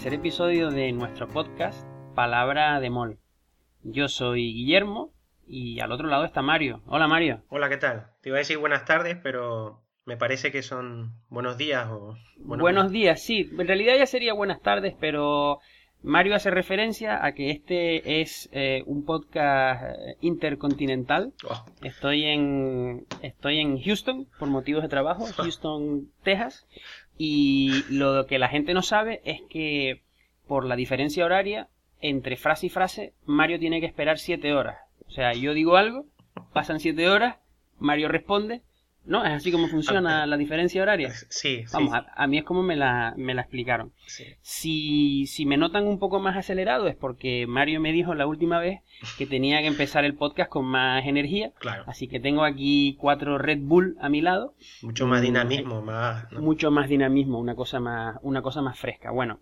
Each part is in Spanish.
tercer episodio de nuestro podcast Palabra de Mol. Yo soy Guillermo y al otro lado está Mario. Hola Mario. Hola, ¿qué tal? Te iba a decir buenas tardes, pero me parece que son buenos días o... buenos días, sí. En realidad ya sería buenas tardes, pero Mario hace referencia a que este es eh, un podcast eh, intercontinental. Oh. Estoy en estoy en Houston por motivos de trabajo, Houston, Texas, y lo que la gente no sabe es que por la diferencia horaria entre frase y frase Mario tiene que esperar siete horas. O sea, yo digo algo, pasan siete horas, Mario responde ¿No? Es así como funciona la diferencia horaria. Sí, Vamos, A, mí es como me la, me la explicaron. Si, si me notan un poco más acelerado es porque Mario me dijo la última vez que tenía que empezar el podcast con más energía. Claro. Así que tengo aquí cuatro Red Bull a mi lado. Mucho más dinamismo, más... Mucho más dinamismo, una cosa más, una cosa más fresca. Bueno,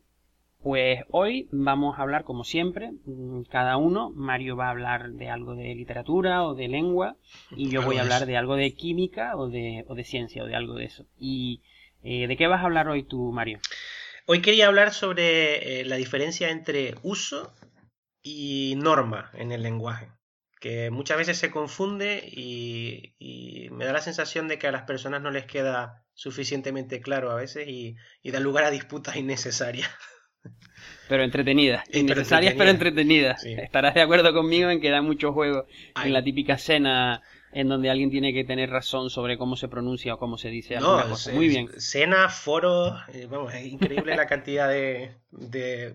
pues hoy vamos a hablar como siempre, mm, cada uno, Mario va a hablar de algo de literatura o de lengua y yo voy a hablar de algo de química o de, o de ciencia o de algo de eso. ¿Y eh, de qué vas a hablar hoy tú, Mario? Hoy quería hablar sobre eh, la diferencia entre uso y norma en el lenguaje, que muchas veces se confunde y, y me da la sensación de que a las personas no les queda suficientemente claro a veces y, y da lugar a disputas innecesarias. Pero entretenidas. Innecesarias, pero entretenidas. Estarás de acuerdo conmigo en que da mucho juego en la típica cena en donde alguien tiene que tener razón sobre cómo se pronuncia o cómo se dice alguna cosa. Muy bien. Cena, foro, eh, vamos, es increíble la cantidad de... Eh,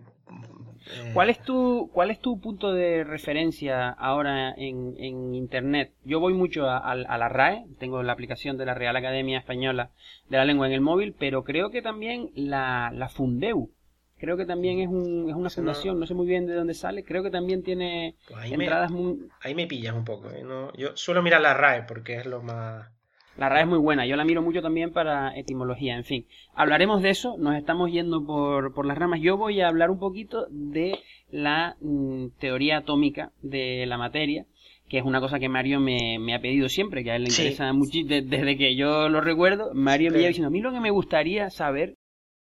¿Cuál, es tu, ¿Cuál es tu punto de referencia ahora en, en Internet? Yo voy mucho a, a, la RAE, tengo la aplicación de la Real Academia Española de la Lengua en el móvil, pero creo que también la, la Fundeu creo que también es, un, es una fundación, no... sé muy bien de dónde sale, creo que también tiene pues entradas muy... Ahí me pillas un poco, ¿eh? yo suelo mirar la RAE porque es lo más... La RAE es muy buena, yo la miro mucho también para etimología, en fin. Hablaremos de eso, nos estamos yendo por, por las ramas. Yo voy a hablar un poquito de la mm, teoría atómica de la materia, que es una cosa que Mario me, me ha pedido siempre, que a él le interesa mucho, desde que yo lo recuerdo. Mario me iba diciendo, a mí lo que me gustaría saber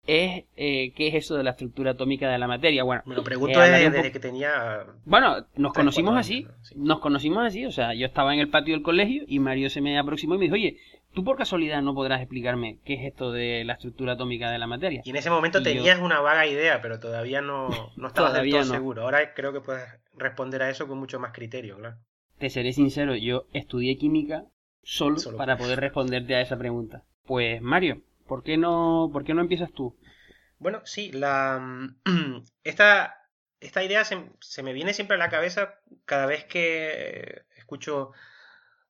es eh, qué es eso de la estructura atómica de la materia. Bueno, me lo pregunto eh, desde, que tenía. Bueno, nos conocimos así, nos conocimos así, o sea, yo estaba en el patio del colegio y Mario se me aproximó y me dijo, oye, tú por casualidad no podrás explicarme qué es esto de la estructura atómica de la materia. Y en ese momento tenías una vaga idea, pero todavía no, no estabas del todo seguro. Ahora creo que puedes responder a eso con mucho más criterio, claro. Te seré sincero, yo estudié química solo. para poder responderte a esa pregunta. Pues Mario, ¿Por qué no, por qué no empiezas tú? Bueno, sí, la, esta, esta idea se, me viene siempre a la cabeza cada vez que escucho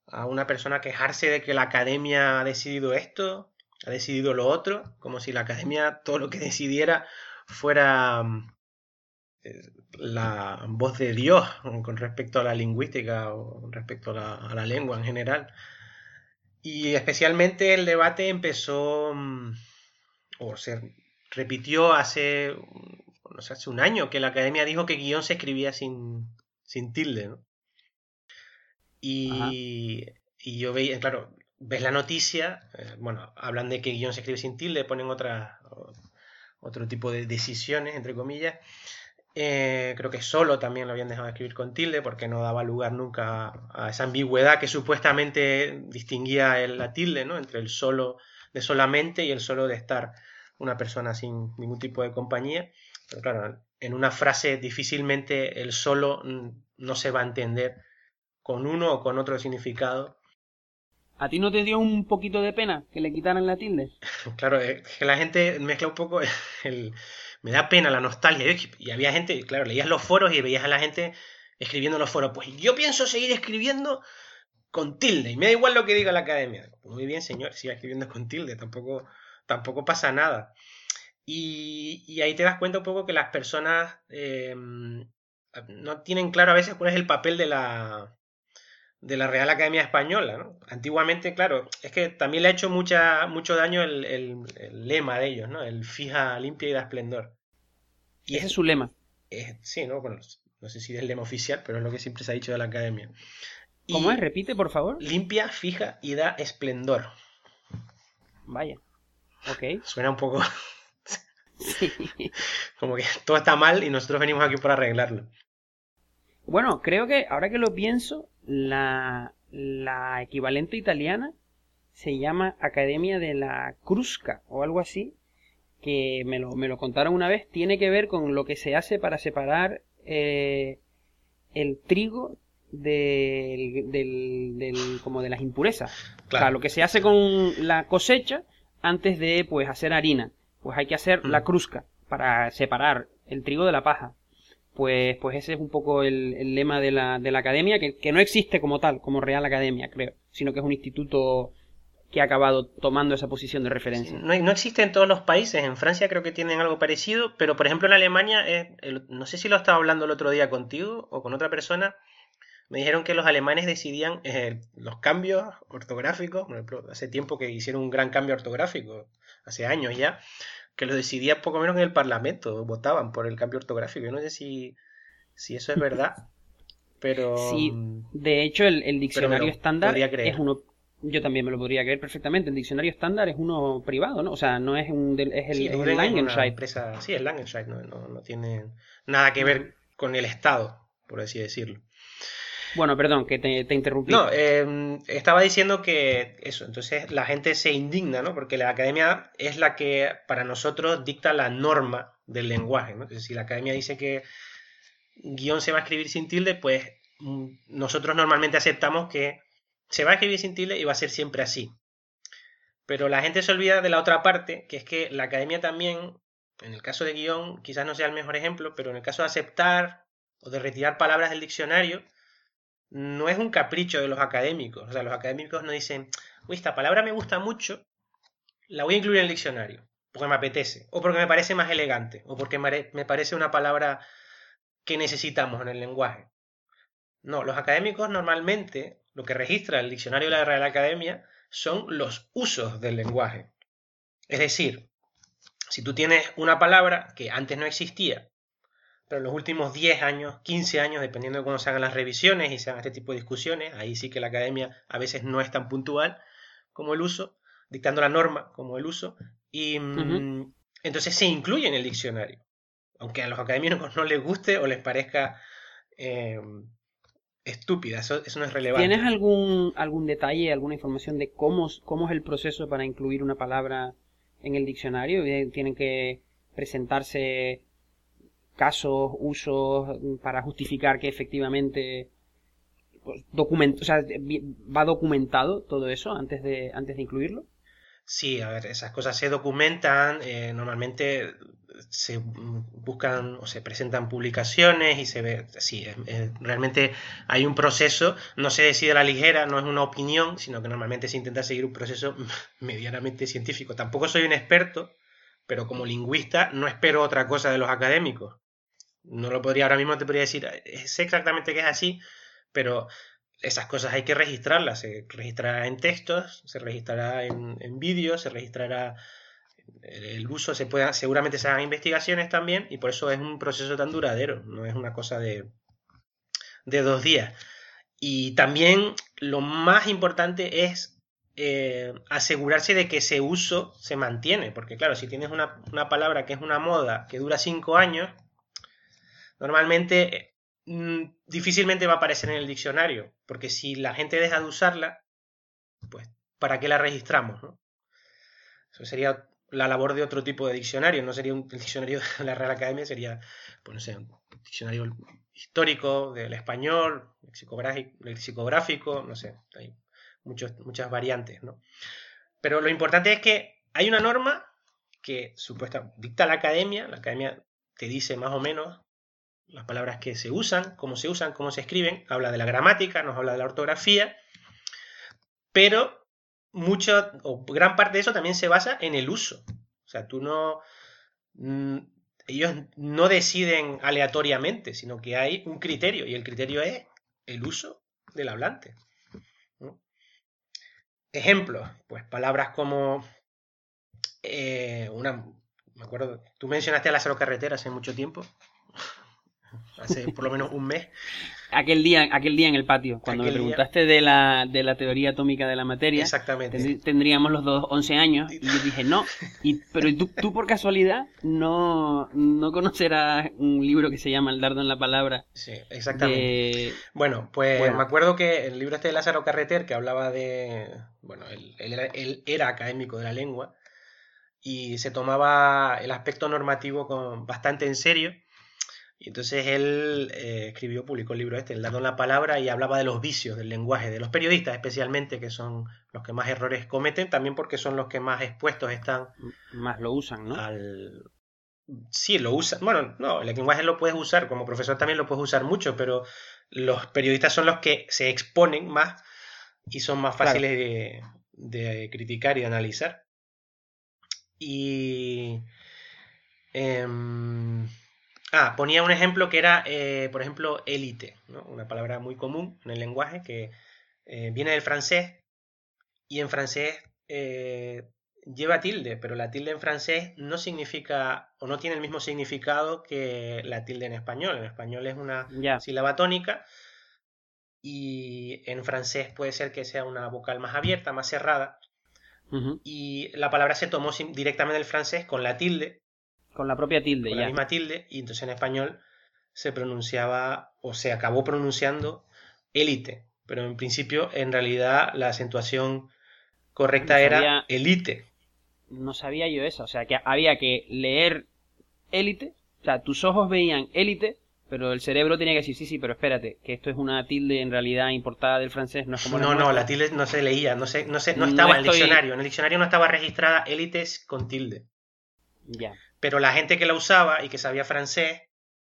a una persona quejarse de que la academia ha decidido esto, ha decidido lo otro, como si la academia todo lo que decidiera fuera eh, la voz de Dios con respecto a la lingüística o respecto a la, a la lengua en general. Y especialmente el debate empezó, mm, o se repitió hace, no sé, hace un año, que la academia dijo que guion se escribía sin, sin tilde, ¿no? Y, y, yo veía, claro, ves la noticia, eh, bueno, hablan de que guion se escribe sin tilde, ponen otra, otro tipo de decisiones, entre comillas, eh, creo que solo también lo habían dejado de escribir con tilde porque no daba lugar nunca a esa ambigüedad que supuestamente distinguía el, la tilde ¿no? entre el solo de solamente y el solo de estar una persona sin ningún tipo de compañía. Pero claro, en una frase difícilmente el solo no se va a entender con uno o con otro significado. ¿A ti no te dio un poquito de pena que le quitaran la tilde? claro, es que la gente mezcla un poco el, me da pena la nostalgia. Y había gente, claro, leías los foros y veías a la gente escribiendo en los foros. Pues yo pienso seguir escribiendo con tilde. Y me da igual lo que diga la academia. Muy bien, señor, siga escribiendo con tilde. Tampoco, tampoco pasa nada. Y, ahí te das cuenta un poco que las personas eh, no tienen claro a veces cuál es el papel de la, de la Real Academia Española. ¿no? Antiguamente, claro, es que también le ha hecho mucha, mucho daño el, el, lema de ellos, ¿no? el fija, limpia y da esplendor. Y ese es su lema. sí, ¿no? Bueno, no sé si es el lema oficial, pero es lo que siempre se ha dicho de la Academia. ¿Cómo es? Repite, por favor. Limpia, fija y da esplendor. Vaya. Ok. Suena un poco... Como que todo está mal y nosotros venimos aquí para arreglarlo. Bueno, creo que ahora que lo pienso, la, la equivalente italiana se llama Academia de la Crusca o algo así, que me lo, me lo contaron una vez, tiene que ver con lo que se hace para separar eh, el trigo del, del, como de las impurezas. Claro. O sea, lo que se hace con la cosecha antes de pues hacer harina. Pues hay que hacer la crusca para separar el trigo de la paja. Pues, pues ese es un poco el, lema de la, de la academia, que, que, no existe como tal, como Real Academia, creo, sino que es un instituto que ha acabado tomando esa posición de referencia. no, no, existe en todos los países, en Francia creo que tienen algo parecido, pero por ejemplo en Alemania, no sé si lo estaba hablando el otro día contigo o con otra persona, me dijeron que los alemanes decidían eh, los cambios ortográficos, hace tiempo que hicieron un gran cambio ortográfico, hace años ya, que lo decidía poco menos en el Parlamento, votaban por el cambio ortográfico. Yo no sé si, si eso es verdad, pero... Sí, de hecho el, diccionario estándar es uno yo también me lo podría creer perfectamente. El diccionario estándar es uno privado, ¿no? O sea, no es, un, es el, sí, es el Langenscheid. sí, es Langenscheid, no, no, tiene nada que ver con el Estado, por así decirlo. Bueno, perdón, que te, te interrumpí. No, em, estaba diciendo que eso, entonces la gente se indigna, ¿no? Porque la academia es la que para nosotros dicta la norma del lenguaje, ¿no? Entonces, si la academia dice que guion se va a escribir sin tilde, pues mm, nosotros normalmente aceptamos que se va a escribir sin tilde y va a ser siempre así. Pero la gente se olvida de la otra parte, que es que la academia también, en el caso de guion, quizás no sea el mejor ejemplo, pero en el caso de aceptar o de retirar palabras del diccionario, no es un capricho de los académicos. O sea, los académicos no dicen, uy, esta palabra me gusta mucho, la voy a incluir en el diccionario, porque me apetece, o porque me parece más elegante, o porque me parece una palabra que necesitamos en el lenguaje. No, los académicos normalmente lo que registra el diccionario de la Real Academia son los usos del lenguaje. Es decir, si tú tienes una palabra que antes no existía, pero en los últimos 10 años, 15 años, dependiendo de cómo se hagan las revisiones y se hagan este tipo de discusiones, ahí sí que la academia a veces no es tan puntual como el uso, dictando la norma como el uso, y mm, entonces se incluye en el diccionario. Aunque a los académicos no les guste o les parezca eh, estúpida, eso, no es relevante. ¿Tienes algún, algún detalle, alguna información de cómo, cómo es el proceso para incluir una palabra en el diccionario? ¿Tienen que presentarse casos, usos para justificar que efectivamente pues, o sea, va documentado todo eso antes de, antes de incluirlo? Sí, a ver, esas cosas se documentan, eh, normalmente se buscan o se presentan publicaciones y se ve, sí, realmente hay un proceso, no se decide a la ligera, no es una opinión, sino que normalmente se intenta seguir un proceso medianamente científico. Tampoco soy un experto, pero como lingüista no espero otra cosa de los académicos. No lo podría, ahora mismo te podría decir, sé exactamente que es así, pero esas cosas hay que registrarlas. Se registrará en textos, se registrará en, en vídeos, se registrará el uso, se pueda, seguramente se hagan investigaciones también y por eso es un proceso tan duradero, no es una cosa de, de dos días. Y también lo más importante es eh, asegurarse de que ese uso se mantiene, porque claro, si tienes una, una palabra que es una moda que dura cinco años, normalmente Mm, difícilmente va a aparecer en el diccionario, porque si la gente deja de usarla, pues ¿para qué la registramos? Eso sería la labor de otro tipo de diccionario, no sería un diccionario de la Real Academia, sería, pues no sé, un diccionario histórico del español, lexicográfico, no sé, hay muchas variantes, ¿no? Pero lo importante es que hay una norma que supuesta dicta la academia, la academia te dice más o menos las palabras que se usan, cómo se usan, cómo se escriben, habla de la gramática, nos habla de la ortografía, pero mucho o gran parte de eso también se basa en el uso. O sea, tú no mm, ellos no deciden aleatoriamente, sino que hay un criterio y el criterio es el uso del hablante. Ejemplos, pues palabras como eh, una, me acuerdo, tú mencionaste a Lázaro Carretera hace mucho tiempo, hace por lo menos un mes. aquel día, aquel día en el patio, cuando me preguntaste de, la, de la teoría atómica de la materia, Exactamente. tendríamos los dos 11 años, y yo dije, no, y, pero tú, tú por casualidad no, no conocerás un libro que se llama El dardo en la palabra. Sí, exactamente. Bueno, pues me acuerdo que el libro este de Lázaro Carreter, que hablaba de, bueno, él, era, él era académico de la lengua, y se tomaba el aspecto normativo con, bastante en serio, y entonces él eh, escribió, publicó el libro este, El dado en la palabra, y hablaba de los vicios del lenguaje, de los periodistas especialmente, que son los que más errores cometen, también porque son los que más expuestos están. Más lo usan, ¿no? Al... Sí, lo usan. Bueno, no, el lenguaje lo puedes usar, como profesor también lo puedes usar mucho, pero los periodistas son los que se exponen más y son más fáciles de, de criticar y de analizar. Y. Eh, Ah, ponía un ejemplo que era, eh, por ejemplo, élite, ¿no? una palabra muy común en el lenguaje que eh, viene del francés y en francés eh, lleva tilde, pero la tilde en francés no significa o no tiene el mismo significado que la tilde en español. En español es una sílaba tónica y en francés puede ser que sea una vocal más abierta, más cerrada. Y la palabra se tomó directamente del francés con la tilde con la propia tilde, con ya. la misma tilde, y entonces en español se pronunciaba o se acabó pronunciando élite. Pero en principio, en realidad, la acentuación correcta era élite. No sabía yo eso. O sea, que había que leer élite. O sea, tus ojos veían élite, pero el cerebro tenía que decir, sí, sí, pero espérate, que esto es una tilde en realidad importada del francés, no es como No, no, la tilde no se leía, no, se, no, no estaba en el diccionario. En el diccionario no estaba registrada élites con tilde. Ya. Pero la gente que la usaba y que sabía francés,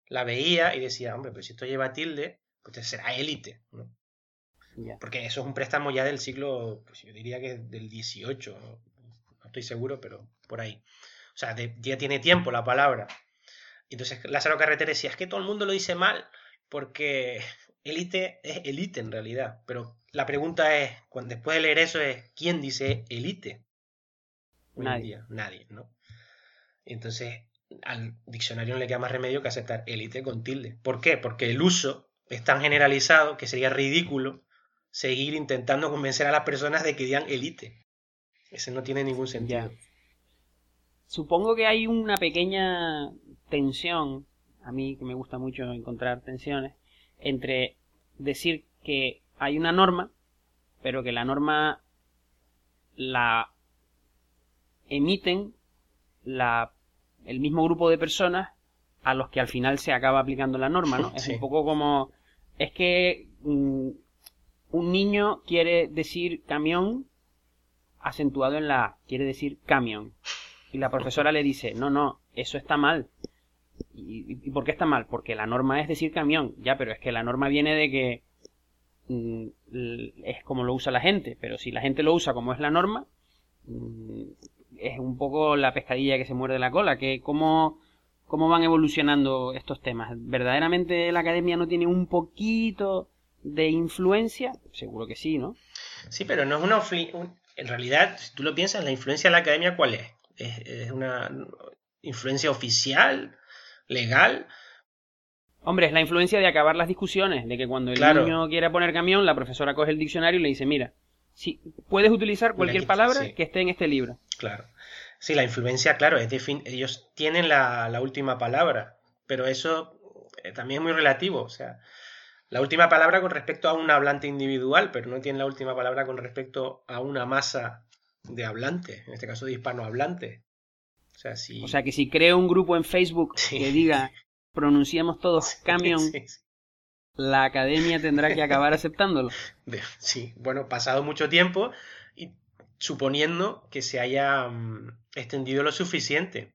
la veía y decía, hombre, pero si esto lleva tilde, pues será élite, ¿no? Porque eso es un préstamo ya del siglo, pues yo diría que del 18, no, estoy seguro, pero por ahí. O sea, ya tiene tiempo la palabra. Entonces Lázaro Carreter decía, es que todo el mundo lo dice mal, porque élite es élite en realidad. Pero la pregunta es, cuando, después de leer eso, es, ¿quién dice élite? Nadie. Nadie, ¿no? Entonces, al diccionario no le queda más remedio que aceptar élite con tilde. ¿Por qué? Porque el uso es tan generalizado que sería ridículo seguir intentando convencer a las personas de que digan élite. Ese no tiene ningún sentido. Supongo que hay una pequeña tensión, a mí que me gusta mucho encontrar tensiones, entre decir que hay una norma, pero que la norma la emiten la el mismo grupo de personas a los que al final se acaba aplicando la norma, ¿no? Es un poco como... Es que mm, un niño quiere decir camión acentuado en la A, quiere decir camión. Y la profesora le dice, no, no, eso está mal. ¿Y, por qué está mal? Porque la norma es decir camión, ya, pero es que la norma viene de que mm, es como lo usa la gente, pero si la gente lo usa como es la norma, mm, es un poco la pescadilla que se muerde la cola, que cómo, cómo van evolucionando estos temas. ¿Verdaderamente la academia no tiene un poquito de influencia? Seguro que sí, ¿no? Sí, pero no es una... En realidad, si tú lo piensas, la influencia de la academia, ¿cuál es? ¿Es, una influencia oficial, legal? Hombre, es la influencia de acabar las discusiones, de que cuando el niño quiere poner camión, la profesora coge el diccionario y le dice, mira, si puedes utilizar cualquier palabra que esté en este libro. Claro. Sí, la influencia, claro, es ellos tienen la, última palabra, pero eso eh, también es muy relativo. O sea, la última palabra con respecto a un hablante individual, pero no tienen la última palabra con respecto a una masa de hablantes, en este caso de hispanohablantes. O sea, si... o sea que si creo un grupo en Facebook que diga pronunciamos todos camión, la academia tendrá que acabar aceptándolo. Sí, bueno, pasado mucho tiempo, suponiendo que se haya mm, extendido lo suficiente.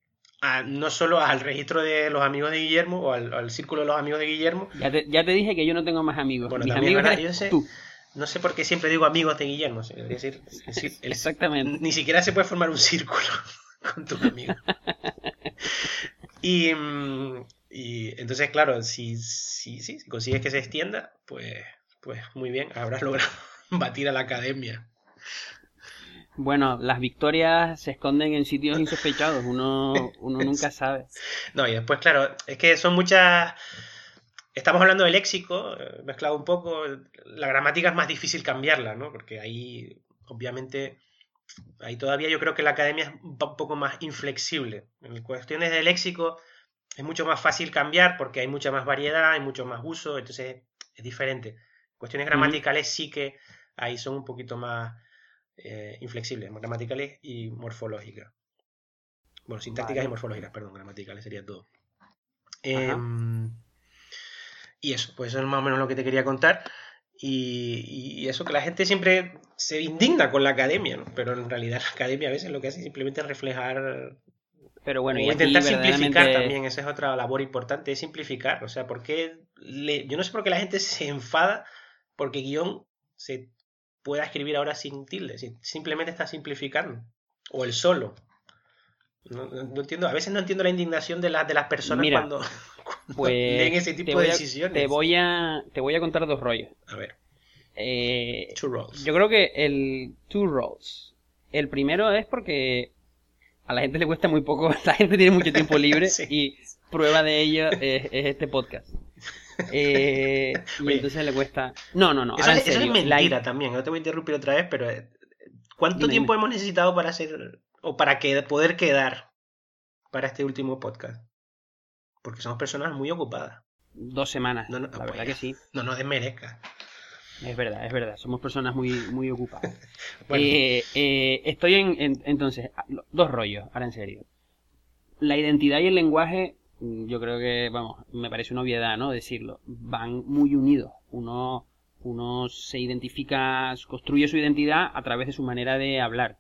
no solo al registro de los amigos de Guillermo o al, círculo de los amigos de Guillermo. Ya te, ya te, dije que yo no tengo más amigos. Mis amigos tú. No sé por qué siempre digo amigos de Guillermo. Es decir, Exactamente. Ni siquiera se puede formar un círculo con tus amigos. y, mm, y entonces, claro, si, si, si, si consigues que se extienda, pues, pues muy bien, habrás logrado batir a la academia. Bueno, las victorias se esconden en sitios insospechados, uno, uno nunca sabe. No, y después, claro, es que son muchas estamos hablando del léxico, eh, mezclado un poco, la gramática es más difícil cambiarla, ¿no? Porque ahí, obviamente, ahí todavía yo creo que la academia es un poco más inflexible. En cuestiones de léxico es mucho más fácil cambiar porque hay mucha más variedad, hay mucho más uso, entonces es diferente. Cuestiones gramaticales sí que ahí son un poquito más eh, inflexibles, gramaticales y morfológicas. Bueno, sintácticas y morfológicas, perdón, gramaticales sería todo. Em, y eso, pues eso es más o menos lo que te quería contar. Y, eso que la gente siempre se indigna con la academia, ¿no? pero en realidad la academia a veces lo que hace es simplemente reflejar pero bueno, y intentar simplificar también, esa es otra labor importante, es simplificar. O sea, porque yo no sé por qué la gente se enfada porque guion se pueda escribir ahora sin tilde, simplemente está simplificando. O el solo. No, entiendo, a veces no entiendo la indignación de, de las personas cuando, pues, leen ese tipo de decisiones. Te voy, a, te voy a contar dos rollos. A ver. Eh, two rolls. Yo creo que el two rolls. El primero es porque a la gente le cuesta muy poco, la gente tiene mucho tiempo libre y prueba de ello es, este podcast. Eh, y entonces le cuesta. No, no, no. Eso, es mentira también. No te voy a interrumpir otra vez, pero eh, ¿cuánto tiempo hemos necesitado para hacer o para que, poder quedar para este último podcast? Porque somos personas muy ocupadas. Dos semanas. la verdad pues, que sí. No nos desmerezca. Es verdad, es verdad. Somos personas muy, muy ocupadas. Eh, eh, estoy en, entonces, dos rollos, ahora en serio. La identidad y el lenguaje, mm, yo creo que, vamos, me parece una obviedad, ¿no? Decirlo. Van muy unidos. Uno, uno se identifica, construye su identidad a través de su manera de hablar.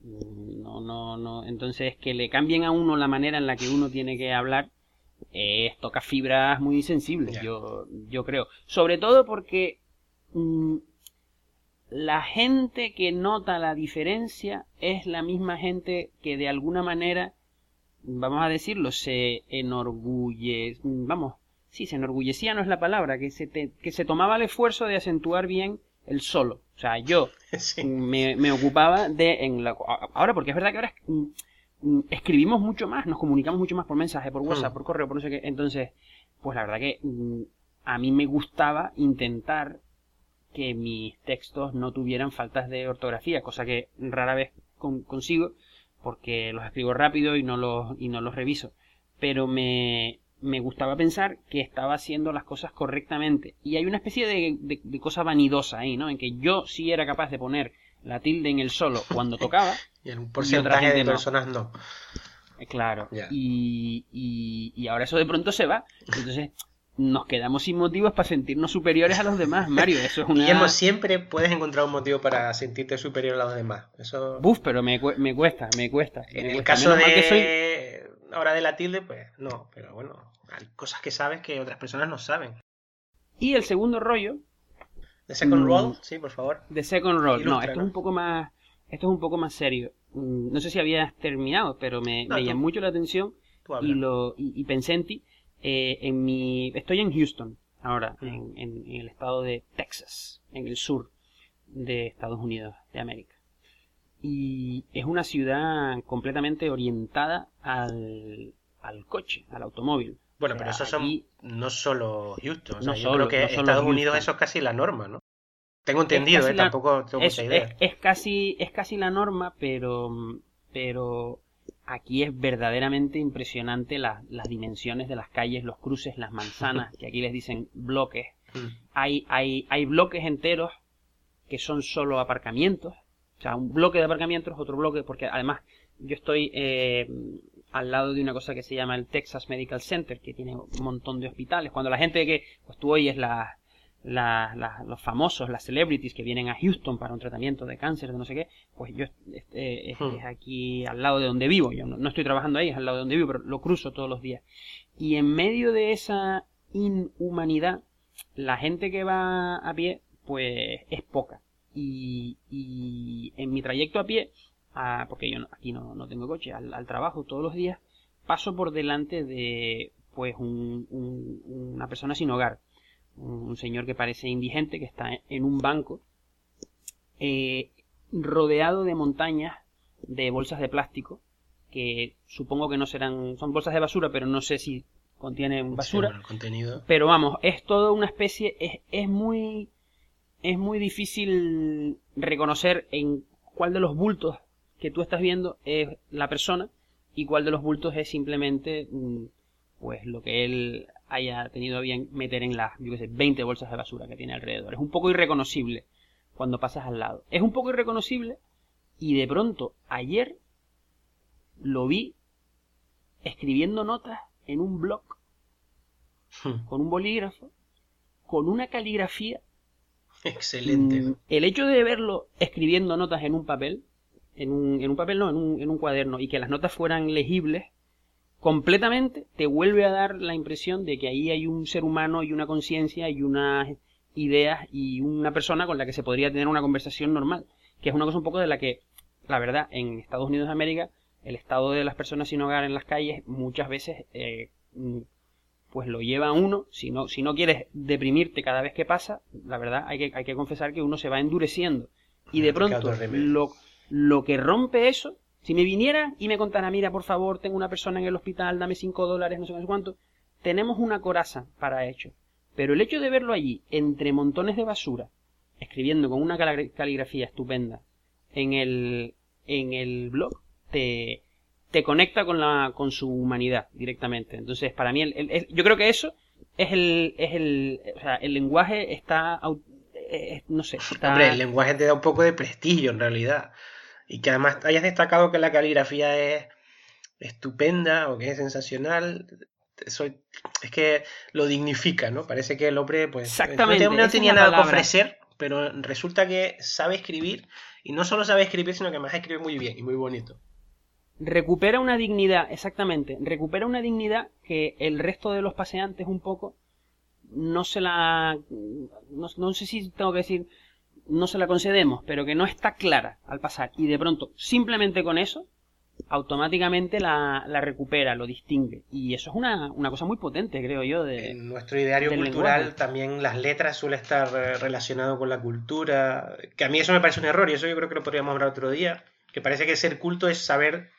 Mm, no, no, no. Entonces, que le cambien a uno la manera en la que uno tiene que hablar, eh, toca fibras muy sensibles, yo, yo creo. Sobre todo porque la gente que nota la diferencia es la misma gente que de alguna manera, vamos a decirlo, se enorgulle, vamos, sí, se enorgullecía no es la palabra, que se, que se tomaba el esfuerzo de acentuar bien el solo. O sea, yo me, ocupaba de, en la, ahora porque es verdad que ahora mm, mm, escribimos mucho más, nos comunicamos mucho más por mensaje, por WhatsApp, por correo, por no sé qué. Entonces, pues la verdad que a mí me gustaba intentar que mis textos no tuvieran faltas de ortografía, cosa que rara vez consigo porque los escribo rápido y no los, y no los reviso. Pero me, me gustaba pensar que estaba haciendo las cosas correctamente. Y hay una especie de, de, cosa vanidosa ahí, ¿no? En que yo sí era capaz de poner la tilde en el solo cuando tocaba. y en un porcentaje de personas no. Eh, claro. Y, y, y, ahora eso de pronto se va. Entonces, nos quedamos sin motivos para sentirnos superiores a los demás, Mario. Eso es una... Guillermo, siempre puedes encontrar un motivo para sentirte superior a los demás. Eso... Buf, pero me, me cuesta, me cuesta. En el caso de ahora de la tilde, pues no, pero bueno, hay cosas que sabes que otras personas no saben. Y el segundo rollo... ¿De Second mm, Roll? Sí, por favor. De Second Roll. no, esto es un poco más... Esto es un poco más serio. Mm, no sé si habías terminado, pero me, me llamó mucho la atención y, lo, y pensé en ti eh, en mi, estoy en Houston ahora, en, el estado de Texas, en el sur de Estados Unidos de América. Y es una ciudad completamente orientada al, al coche, al automóvil. Bueno, pero eso son no solo Houston. no yo creo que Estados Unidos eso es casi la norma, ¿no? Tengo entendido, eh, tampoco tengo mucha idea. Es, casi, es casi la norma, pero, pero aquí es verdaderamente impresionante las dimensiones de las calles, los cruces, las manzanas, que aquí les dicen bloques. Mm. Hay, hay, hay bloques enteros que son solo aparcamientos. O sea, un bloque de aparcamientos, otro bloque, porque además yo estoy eh, al lado de una cosa que se llama el Texas Medical Center, que tiene un montón de hospitales. Cuando la gente que pues tú oyes la, los famosos, las celebrities que vienen a Houston para un tratamiento de cáncer, de no sé qué, pues yo este, hmm. es, aquí al lado de donde vivo. Yo no, estoy trabajando ahí, es al lado de donde vivo, pero lo cruzo todos los días. Y en medio de esa inhumanidad, la gente que va a pie, pues es poca. Y, y en mi trayecto a pie, porque yo aquí no, no tengo coche, al, trabajo todos los días, paso por delante de pues un, una persona sin hogar un señor que parece indigente, que está en un banco, eh, rodeado de montañas de bolsas de plástico, que supongo que no serán, son bolsas de basura, pero no sé si contiene basura. contenido. Pero vamos, es toda una especie, es, es muy, es muy difícil reconocer en cuál de los bultos que tú estás viendo es la persona y cuál de los bultos es simplemente mm, pues lo que él haya tenido bien meter en las, yo qué sé, 20 bolsas de basura que tiene alrededor. Es un poco irreconocible cuando pasas al lado. Es un poco irreconocible y de pronto ayer lo vi escribiendo notas en un blog hmm. con un bolígrafo, con una caligrafía. Excelente. Mm, el hecho de verlo escribiendo notas en un papel, en un, en un papel no, en un, en un cuaderno, y que las notas fueran legibles, completamente te vuelve a dar la impresión de que ahí hay un ser humano y una conciencia y unas ideas y una persona con la que se podría tener una conversación normal, que es una cosa un poco de la que, la verdad, en Estados Unidos de América el estado de las personas sin hogar en las calles muchas veces eh, mm, pues lo lleva a uno, si no, si no quieres deprimirte cada vez que pasa, la verdad hay que, hay que confesar que uno se va endureciendo. Y de pronto lo, lo que rompe eso, si me viniera y me contara, mira, por favor, tengo una persona en el hospital, dame 5 dólares, no sé cuánto, tenemos una coraza para hecho. Pero el hecho de verlo allí, entre montones de basura, escribiendo con una caligrafía estupenda en el, en el blog, te, te conecta con, la, con su humanidad directamente. Entonces, para mí, el, yo creo que eso es el, es el, o sea, el lenguaje está, no sé. Hombre, el lenguaje te da un poco de prestigio en realidad. Y que además hayas destacado que la caligrafía es estupenda o que es sensacional. Eso, es que lo dignifica, ¿no? Parece que el hombre, pues, Exactamente, no, tenía nada que ofrecer, pero resulta que sabe escribir. Y no solo sabe escribir, sino que además escribe muy bien y muy bonito recupera una dignidad, exactamente, recupera una dignidad que el resto de los paseantes un poco no se la, no, sé si tengo que decir, no se la concedemos, pero que no está clara al pasar y de pronto, simplemente con eso, automáticamente la, la recupera, lo distingue. Y eso es una, una, cosa muy potente, creo yo. De, en nuestro ideario cultural también las letras suele estar eh, relacionado con la cultura, que a mí eso me parece un error y eso yo creo que lo podríamos hablar otro día, que parece que ser culto es saber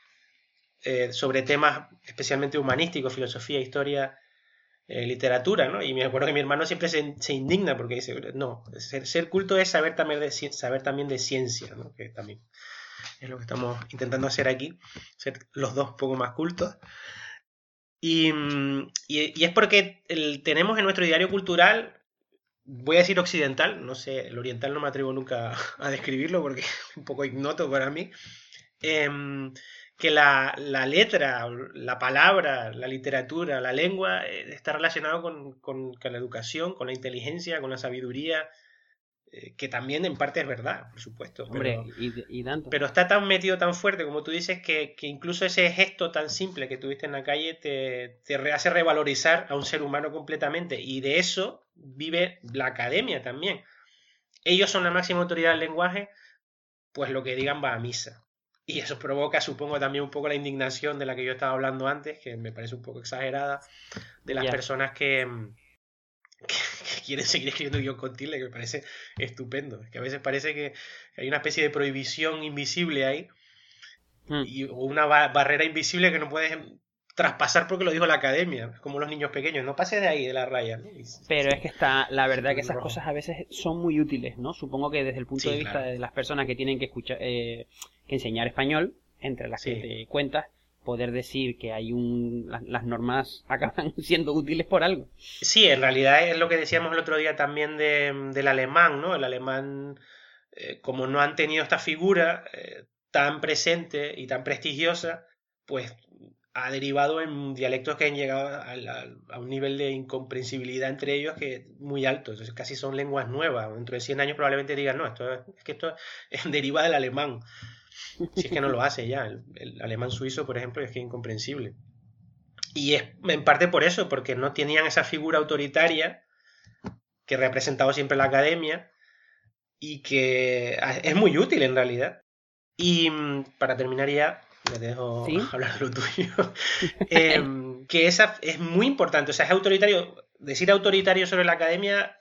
eh, sobre temas especialmente humanísticos, filosofía, historia, eh, literatura, ¿no? Y me acuerdo que mi hermano siempre se, indigna porque dice, no, ser, culto es saber también, de, saber también de ciencia, ¿no? Que también es lo que estamos intentando hacer aquí, ser los dos un poco más cultos. Y, es porque tenemos en nuestro diario cultural, voy a decir occidental, no sé, el oriental no me atrevo nunca a describirlo porque es un poco ignoto para mí. Em, que la, letra, la palabra, la literatura, la lengua eh, está relacionado con, la educación, con la inteligencia, con la sabiduría, eh, que también en parte es verdad, por supuesto. Hombre, y, tanto. pero está tan metido, tan fuerte, como tú dices, que, incluso ese gesto tan simple que tuviste en la calle te, te hace revalorizar a un ser humano completamente. Y de eso vive la academia también. Ellos son la máxima autoridad del lenguaje, pues lo que digan va a misa. Y eso provoca, supongo, también un poco la indignación de la que yo estaba hablando antes, que me parece un poco exagerada, de las personas mm, que, que, quieren seguir escribiendo guion con tilde, que me parece estupendo. Que a veces parece que hay una especie de prohibición invisible ahí, hmm. y, o una barrera invisible que no puedes traspasar porque lo dijo la academia, como los niños pequeños, no pases de ahí, de la raya. Pero es que está, la verdad que esas cosas a veces son muy útiles, ¿no? Supongo que desde el punto de vista de las personas que tienen que escuchar, eh, que enseñar español, entre las que te cuentas, poder decir que hay un las, normas acaban siendo útiles por algo. Sí, en realidad es lo que decíamos el otro día también del alemán, ¿no? El alemán, eh, como no han tenido esta figura eh, tan presente y tan prestigiosa, pues ha derivado en dialectos que han llegado a, un nivel de incomprensibilidad entre ellos que es muy alto. Entonces casi son lenguas nuevas. Dentro de 100 años probablemente digan, no, esto es, que esto es, deriva del alemán. Si es que no lo hace ya. El, alemán suizo, por ejemplo, es que es incomprensible. Y es en parte por eso, porque no tenían esa figura autoritaria que representado siempre la academia y que es muy útil en realidad. Y mm, para terminar ya, me dejo hablar de lo tuyo, em, que esa es muy importante, o sea, es autoritario, decir autoritario sobre la academia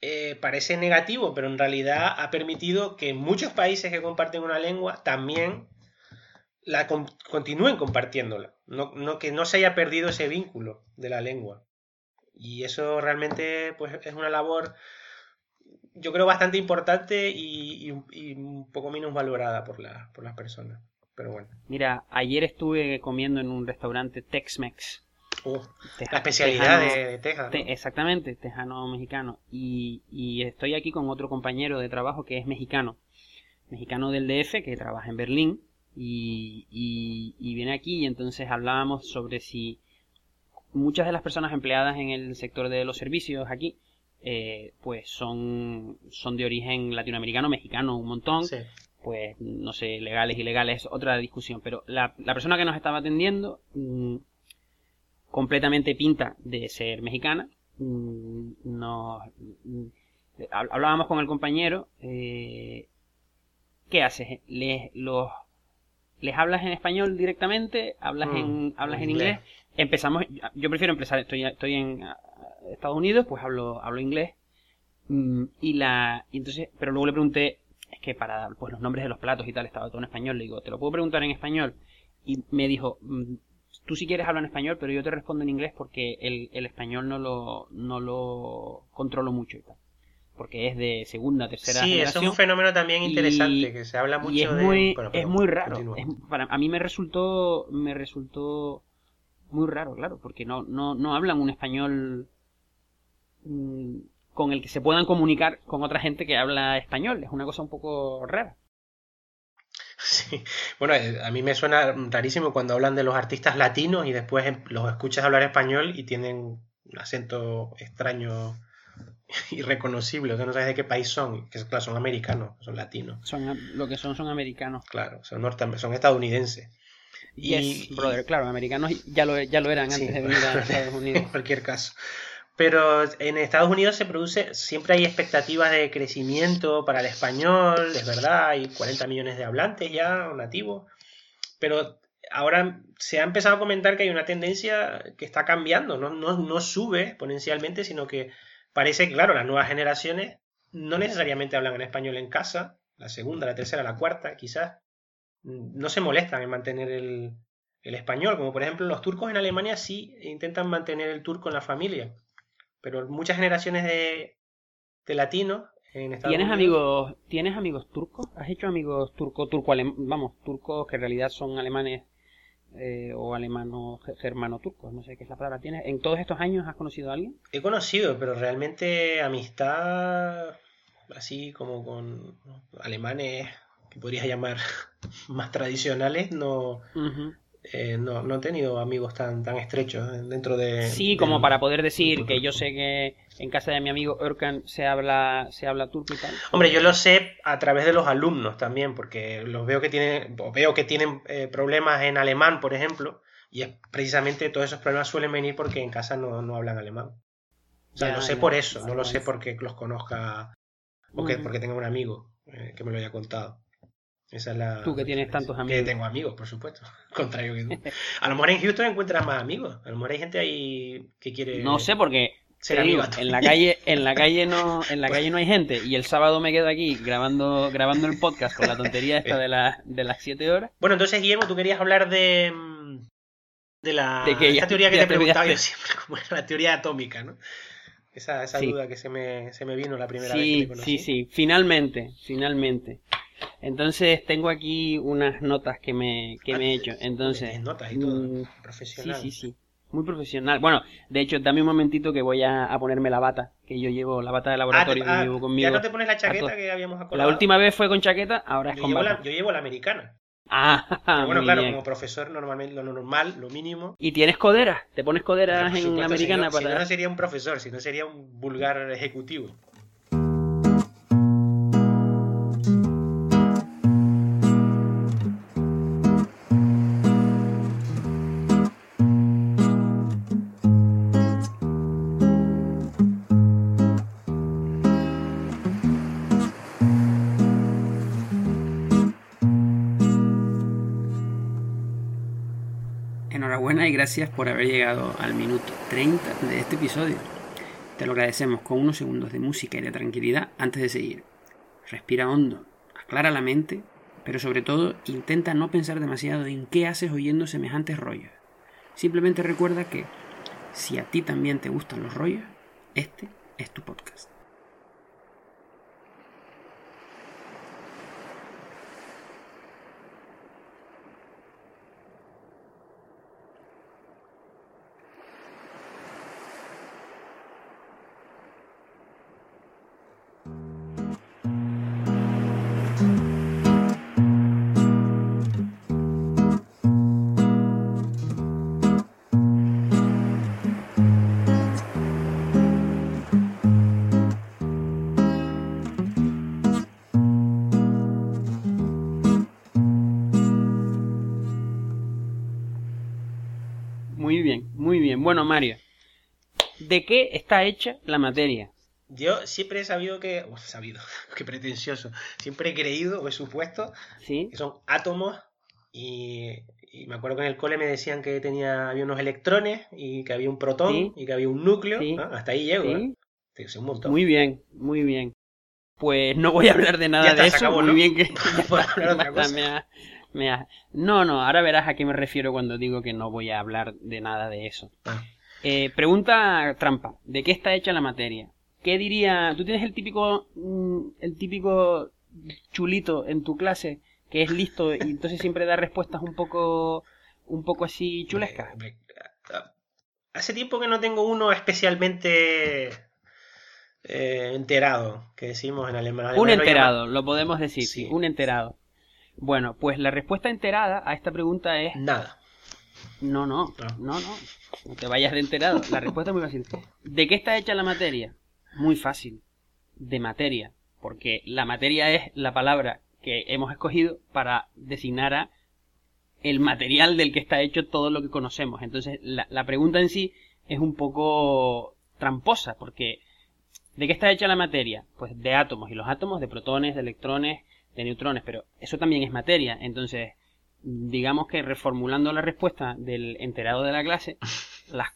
eh, parece negativo, pero en realidad ha permitido que muchos países que comparten una lengua también la continúen compartiéndola, no, no, que no se haya perdido ese vínculo de la lengua. Y eso realmente pues, es una labor, yo creo, bastante importante y, un poco menos valorada por, la, por las personas. Pero bueno. Mira, ayer estuve comiendo en un restaurante Tex-Mex. Uh, la especialidad de, Texas. exactamente, tejano mexicano. Y, y estoy aquí con otro compañero de trabajo que es mexicano. Mexicano del DF que trabaja en Berlín y, y, viene aquí y entonces hablábamos sobre si muchas de las personas empleadas en el sector de los servicios aquí eh, pues son, son de origen latinoamericano, mexicano, un montón. Pues no sé, legales, ilegales, otra discusión. Pero la, la persona que nos estaba atendiendo, mm, completamente pinta de ser mexicana. Mm, no, mm, hablábamos con el compañero. Eh, ¿Qué haces? Les, los ¿Les hablas en español directamente? ¿Hablas mm, en, hablas en inglés? Empezamos, yo prefiero empezar, estoy, estoy en Estados Unidos, pues hablo, hablo inglés. Y la, entonces, pero luego le pregunté, es que para pues los nombres de los platos y tal estaba todo en español, le digo, ¿te lo puedo preguntar en español? Y me dijo, mm, tú si quieres hablar en español, pero yo te respondo en inglés porque el, el español no lo, no lo controlo mucho y tal porque es de segunda, tercera sí, generación. Sí, es un fenómeno también interesante, que se habla mucho y es Muy, es muy raro. para, a mí me resultó, me resultó muy raro, claro, porque no, no, no hablan un español mm, con el que se puedan comunicar con otra gente que habla español. Es una cosa un poco rara. Sí, bueno, eh, a mí me suena rarísimo cuando hablan de los artistas latinos y después em, los escuchas hablar español y tienen un acento extraño irreconocibles, o sea, no sabes de qué país son, que claro, son americanos, son latinos. Son, lo que son son americanos. Claro, son, son estadounidenses. y, brother, claro, americanos ya lo, ya lo eran antes de venir a Estados Unidos. en cualquier caso. Pero en Estados Unidos se produce, siempre hay expectativas de crecimiento para el español, es verdad, hay 40 millones de hablantes ya nativos, pero ahora se ha empezado a comentar que hay una tendencia que está cambiando, no, no, no sube exponencialmente, sino que Parece claro, las nuevas generaciones no necesariamente hablan en español en casa, la segunda, la tercera, la cuarta, quizás, no se molestan en mantener el, español, como por ejemplo los turcos en Alemania sí intentan mantener el turco en la familia, pero muchas generaciones de, de latinos en Estados ¿Tienes amigos, ¿Tienes amigos turcos? ¿Has hecho amigos turco, turco, vamos, turcos que en realidad son alemanes eh, o alemano germano turco, no sé qué es la palabra. ¿Tienes, ¿En todos estos años has conocido a alguien? He conocido, pero realmente amistad así como con alemanes que podrías llamar más tradicionales, no, eh, no, no, he tenido amigos tan, tan estrechos dentro de... Sí, como para poder decir que yo sé que en casa de mi amigo Erkan se habla, se habla turco y tal. Hombre, yo lo sé a través de los alumnos también, porque los veo que tienen, veo que tienen eh, problemas en alemán, por ejemplo, y es precisamente todos esos problemas suelen venir porque en casa no, no hablan alemán. O sea, lo sé por eso, no lo sé porque los conozca o que, porque tenga un amigo eh, que me lo haya contado. Esa es la, tú que tienes tantos amigos. Que tengo amigos, por supuesto. Contrario que tú. A lo mejor en Houston encuentras más amigos. A lo mejor hay gente ahí que quiere. No sé, porque ser en la calle, en la calle no, en la calle no hay gente. Y el sábado me quedo aquí grabando, grabando el podcast con la tontería esta de, la, de las 7 horas. Bueno, entonces, Guillermo, tú querías hablar de. de la de que esta teoría que te preguntaba yo siempre, como era la teoría atómica, ¿no? Esa, esa duda que se me, se me vino la primera vez que te conocí. Sí, sí, finalmente, finalmente. Entonces tengo aquí unas notas que me, que me he hecho. Entonces, notas y todo, mm, profesional. Sí, sí, sí. Muy profesional. Bueno, de hecho, dame un momentito que voy a, ponerme la bata, que yo llevo la bata de laboratorio ah, que llevo conmigo. Ya no te pones la chaqueta que habíamos acordado. La última vez fue con chaqueta, ahora es con bata. yo llevo la americana. Ah, bueno, claro, como profesor normalmente lo normal, lo mínimo. ¿Y tienes coderas? ¿Te pones coderas en la americana para.? Si no, no sería un profesor, si no sería un vulgar ejecutivo. Gracias por haber llegado al minuto 30 de este episodio. Te lo agradecemos con unos segundos de música y de tranquilidad antes de seguir. Respira hondo, aclara la mente Pero sobre todo, intenta no pensar demasiado en qué haces oyendo semejantes rollos. Simplemente recuerda que, si a ti también te gustan los rollos, este es tu podcast. Bueno, Mario, ¿de qué está hecha la materia? Yo siempre he sabido que. Uf, sabido, qué pretencioso. Siempre he creído o he supuesto ¿Sí? que son átomos y, y me acuerdo que en el cole me decían que tenía, había unos electrones y que había un protón Sí. y que había un núcleo. Sí. ¿no? Hasta ahí llego. ¿eh? Te sé un montón. Muy bien, muy bien. Pues no voy a hablar de nada Ya está, de eso. acabó, muy ¿no? bien que. Basta, cosa. me ha- me ha- No, no, ahora verás a qué me refiero cuando digo que no voy a hablar de nada de eso. Ah, Eh, pregunta trampa. ¿De qué está hecha la materia? ¿Qué diría? ¿Tú tienes el típico, mm, el típico chulito en tu clase que es listo y entonces siempre da respuestas un poco, un poco así chulescas? ah, Hace tiempo que no tengo uno especialmente eh, enterado, que decimos en alemán. Un enterado, lo podemos decir, sí, Sí. un enterado. Bueno, pues la respuesta enterada a esta pregunta es Nada. no, no, Ah. no, no, no te vayas de enterado. La respuesta es muy fácil. ¿De qué está hecha la materia? Muy fácil. De materia, porque la materia es la palabra que hemos escogido para designar a el material del que está hecho todo lo que conocemos. Entonces, la, la pregunta en sí es un poco tramposa, porque ¿de qué está hecha la materia? Pues de átomos, y los átomos de protones, de electrones, de neutrones, pero eso también es materia. Entonces, digamos que reformulando la respuesta del enterado de la clase, las,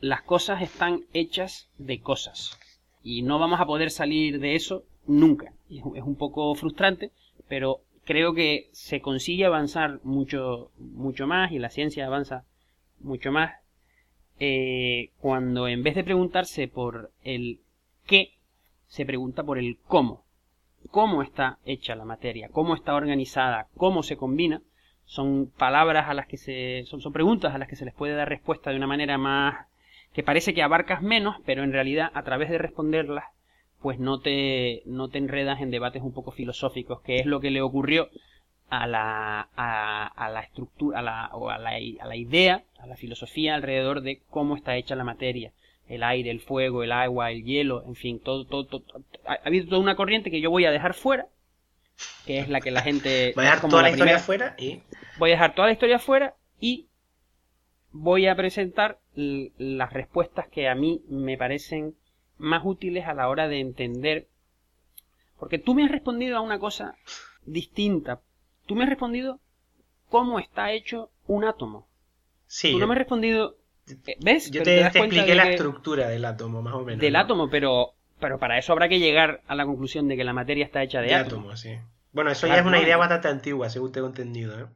las cosas están hechas de cosas. Y no vamos a poder salir de eso nunca. Y es un- es un poco frustrante, pero creo que se consigue avanzar mucho, mucho más y la ciencia avanza mucho más eh, cuando en vez de preguntarse por el qué, se pregunta por el cómo. Cómo está hecha la materia, cómo está organizada, cómo se combina, son palabras a las que se, son, son preguntas a las que se les puede dar respuesta de una manera más que parece que abarcas menos, pero en realidad a través de responderlas, pues no te, no te enredas en debates un poco filosóficos, que es lo que le ocurrió a la, a, a la estructura, a la, o a la, a la idea, a la filosofía alrededor de cómo está hecha la materia. El aire, el fuego, el agua, el hielo, en fin, todo, todo, todo- ha, ha habido toda una corriente que yo voy a dejar fuera, que es la que la gente... Voy a dejar toda la, historia primera- afuera y. voy a dejar toda la historia fuera y voy a presentar las respuestas que a mí me parecen más útiles a la hora de entender. Porque tú me has respondido a una cosa distinta. Tú me has respondido cómo está hecho un átomo. Sí, tú no me has respondido... eh, ¿Ves? yo te, expliqué la que- estructura del átomo, más o menos. Del ¿no? átomo, pero, pero para eso habrá que llegar a la conclusión de que la materia está hecha de, De átomos. átomo, sí. Bueno, eso Claro, ya es una no, idea bastante antigua, según tengo entendido, ¿eh?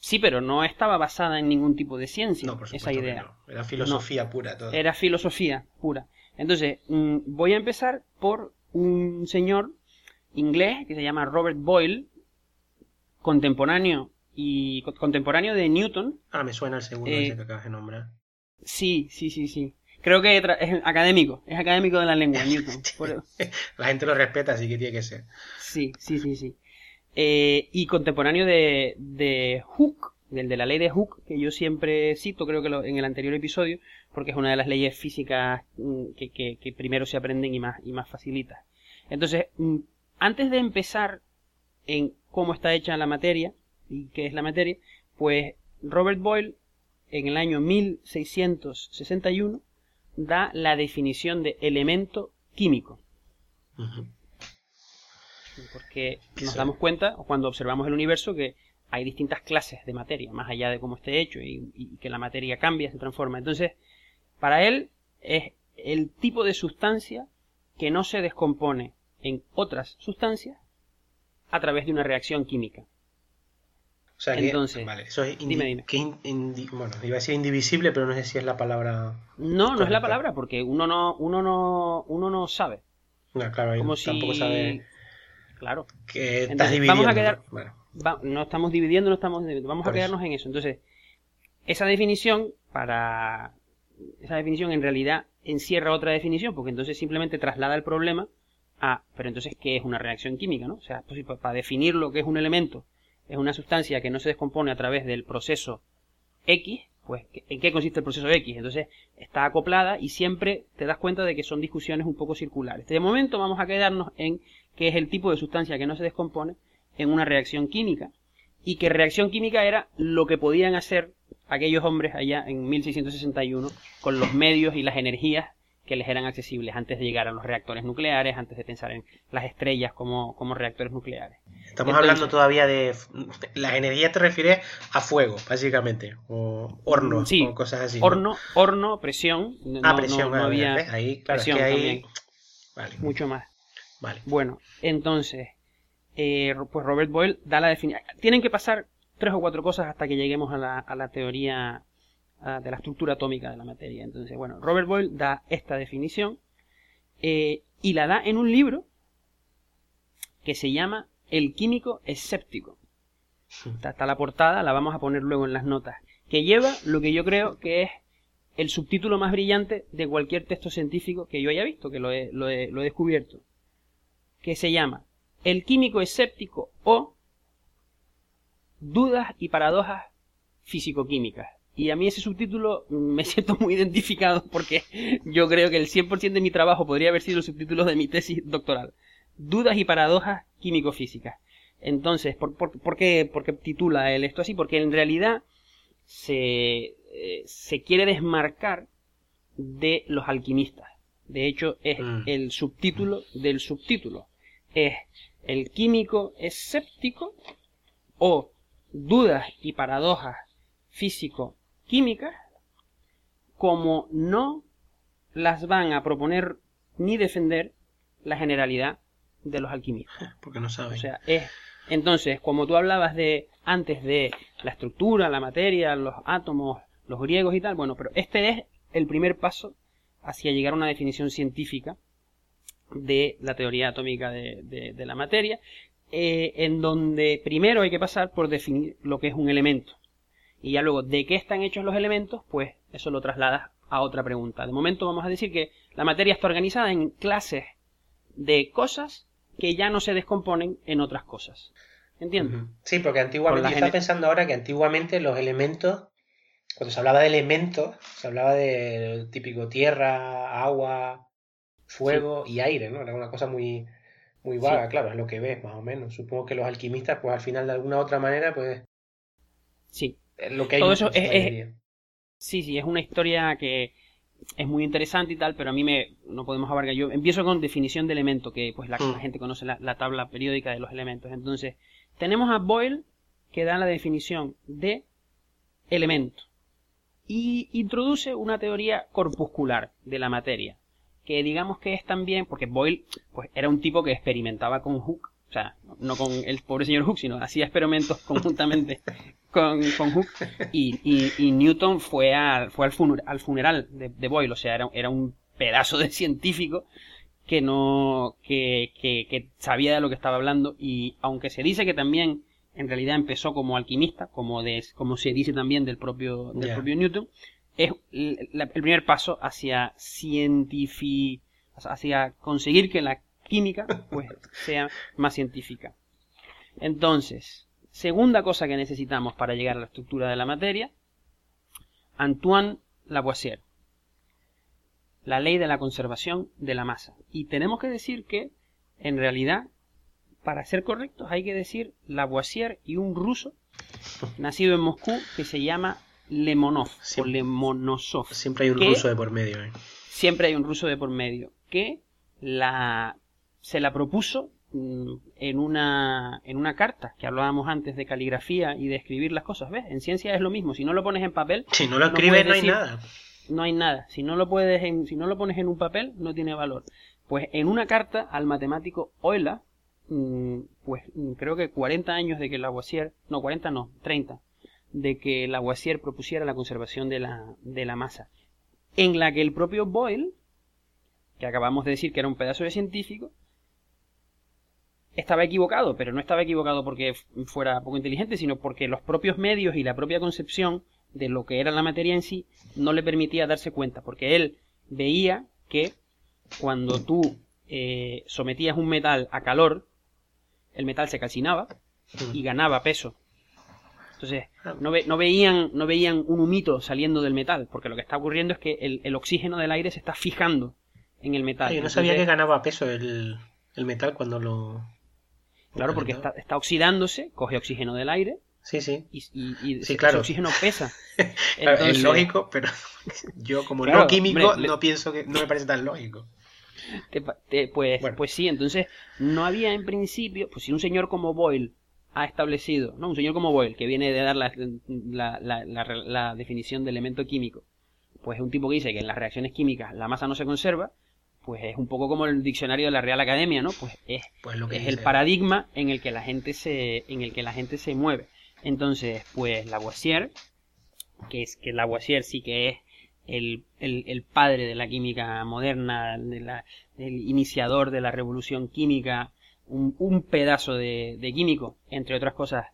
Sí, pero no estaba basada en ningún tipo de ciencia No, por supuesto esa idea. no. Era filosofía pura todo. Era filosofía pura. Entonces, mm, voy a empezar por un señor inglés que se llama Robert Boyle, contemporáneo y co- contemporáneo de Newton. Ah, me suena el segundo Eh, ese que acabas de nombrar. Sí, sí, sí, sí. Creo que es académico, es académico de la lengua, Newton. Por- La gente lo respeta, así que tiene que ser. Sí, sí, sí, sí. Eh, y contemporáneo de, de Hooke, del de la ley de Hooke, que yo siempre cito, creo que lo- en el anterior episodio, porque es una de las leyes físicas mm, que, que- que primero se aprenden y más, y más facilitas. Entonces, mm, antes de empezar en cómo está hecha la materia y qué es la materia, pues Robert Boyle, en el año 1661, da la definición de elemento químico. Porque Sí. nos damos cuenta, cuando observamos el universo, que hay distintas clases de materia, más allá de cómo esté hecho, y, y que la materia cambia, se transforma. Entonces, para él es el tipo de sustancia que no se descompone en otras sustancias a través de una reacción química. Sea Entonces, vale, eso es dime, dime. que bueno, iba a decir indivisible, pero no sé si es la palabra. No, no es la palabra, porque uno no, uno no, uno no sabe. No, claro, Como tampoco si- sabe Claro. que estás Entonces, dividiendo. vamos a quedar- ¿no? Bueno, Va- no estamos dividiendo, no estamos dividiendo. Vamos Por a quedarnos en eso. Entonces, esa definición para esa definición en realidad encierra otra definición, porque entonces simplemente traslada el problema a, pero entonces qué es una reacción química, ¿no? O sea, pues, pa- para definir lo que es un elemento, es una sustancia que no se descompone a través del proceso X, pues ¿en qué consiste el proceso X? Entonces está acoplada y siempre te das cuenta de que son discusiones un poco circulares. De momento vamos a quedarnos en qué es el tipo de sustancia que no se descompone en una reacción química y que reacción química era lo que podían hacer aquellos hombres allá en 1661 con los medios y las energías que les eran accesibles antes de llegar a los reactores nucleares, antes de pensar en las estrellas como, como reactores nucleares. estamos Entonces- hablando todavía de. La energía te refieres a fuego, básicamente. O hornos, Sí, o cosas así. ¿no? Horno, horno, presión, Ah, no- presión, no ah, había ¿ves? Ahí, claro, presión es que ahí. también. Vale, mucho más. vale. Bueno, entonces, eh, pues Robert Boyle da la definición. Tienen que pasar tres o cuatro cosas hasta que lleguemos a la, a la teoría ah, de la estructura atómica de la materia. Entonces, bueno, Robert Boyle da esta definición eh, y la da en un libro que se llama El químico escéptico. Está, está la portada, la vamos a poner luego en las notas, que lleva lo que yo creo que es el subtítulo más brillante de cualquier texto científico que yo haya visto, que lo he, lo he- lo he descubierto, que se llama El químico escéptico o Dudas y paradojas físico-químicas. Y a mí ese subtítulo me siento muy identificado porque yo creo que el 100% de mi trabajo podría haber sido el subtítulo de mi tesis doctoral. Dudas y paradojas químico-físicas. Entonces, ¿por, por, por qué, por qué titula él esto así? Porque en realidad se, eh, se quiere desmarcar de los alquimistas. De hecho, es Mm. el subtítulo del subtítulo. Es el químico escéptico o dudas y paradojas físico-químicas como no las van a proponer ni defender la generalidad de los alquimistas. Porque no saben. O sea, es entonces, como tú hablabas de antes de la estructura, la materia, los átomos, los griegos y tal, bueno, pero este es el primer paso hacia llegar a una definición científica de la teoría atómica de, de- de la materia, eh, en donde primero hay que pasar por definir lo que es un elemento. Y ya luego, ¿de qué están hechos los elementos? Pues eso lo trasladas a otra pregunta. De momento vamos a decir que la materia está organizada en clases de cosas que ya no se descomponen en otras cosas. ¿Entiendes? Sí, porque antiguamente, yo estaba pensando ahora que antiguamente los elementos, cuando se hablaba de elementos, se hablaba de típico tierra, agua, fuego y aire, ¿no? Era una cosa muy, muy vaga, claro, es lo que ves más o menos. Supongo que los alquimistas, pues al final de alguna otra manera, pues Sí, lo que hay Todo eso es- sí, sí, es una historia que es muy interesante y tal, pero a mí me no podemos abarcar. Yo empiezo con definición de elemento, que pues la, Mm. la gente conoce la, la tabla periódica de los elementos. Entonces, tenemos a Boyle que da la definición de elemento y introduce una teoría corpuscular de la materia, que digamos que es también, porque Boyle pues era un tipo que experimentaba con Hooke, sea, no con el pobre señor Hooke, sino hacía experimentos conjuntamente con, con Hooke, y, y- y Newton fue, al fue al, al funeral de, de Boyle, o sea, era, era un pedazo de científico que no que, que, que sabía de lo que estaba hablando. Y aunque se dice que también en realidad empezó como alquimista como de, como se dice también del propio del propio Newton es l- la- el primer paso hacia cientifi hacia conseguir que la química pues sea más científica entonces segunda cosa que necesitamos para llegar a la estructura de la materia Antoine Lavoisier la ley de la conservación de la masa. Y tenemos que decir que, en realidad, para ser correctos, hay que decir Lavoisier y un ruso nacido en Moscú que se llama Lemonov o Lemonosov. Siempre hay un ruso de por medio, ¿eh? Siempre hay un ruso de por medio que la se la propuso mm, en una en una carta que hablábamos antes de caligrafía y de escribir las cosas, ¿ves? En ciencia es lo mismo, si no lo pones en papel, Si no lo escribes, no, hay decir- nada. no hay nada. Si no lo puedes en, si no lo pones en un papel, no tiene valor. Pues en una carta al matemático Euler mm, pues mm, creo que 40 años de que Lavoisier, no 40 no, 30, de que Lavoisier propusiera la conservación de la, de la masa, en la que el propio Boyle, que acabamos de decir que era un pedazo de científico, estaba equivocado, pero no estaba equivocado porque fuera poco inteligente, sino porque los propios medios y la propia concepción de lo que era la materia en sí no le permitía darse cuenta, porque él veía que cuando tú eh, sometías un metal a calor, el metal se calcinaba y ganaba peso. Entonces, no, no, veían, no veían un humito saliendo del metal, porque lo que está ocurriendo es que el, oxígeno del aire se está fijando en el metal. yo no sabía que ganaba peso el, metal cuando lo... Claro, porque está, está oxidándose, coge oxígeno del aire Sí, sí. Y, y, ese oxígeno pesa. es lógico, pero yo como no químico no pienso que no me parece tan lógico. pues, pues sí, entonces no había en principio, pues si un señor como Boyle ha establecido, ¿no? Un señor como Boyle, que viene de dar la, la, la, definición de elemento químico, pues es un tipo que dice que en las reacciones químicas la masa no se conserva, pues es un poco como el diccionario de la Real Academia, ¿no? Pues es, pues lo que es el paradigma en el que la gente se, en el que la gente se mueve. Entonces, pues Lavoisier, que es que Lavoisier sí que es el, el, padre de la química moderna, de la, el iniciador de la revolución química, un, un pedazo de, de, químico, entre otras cosas,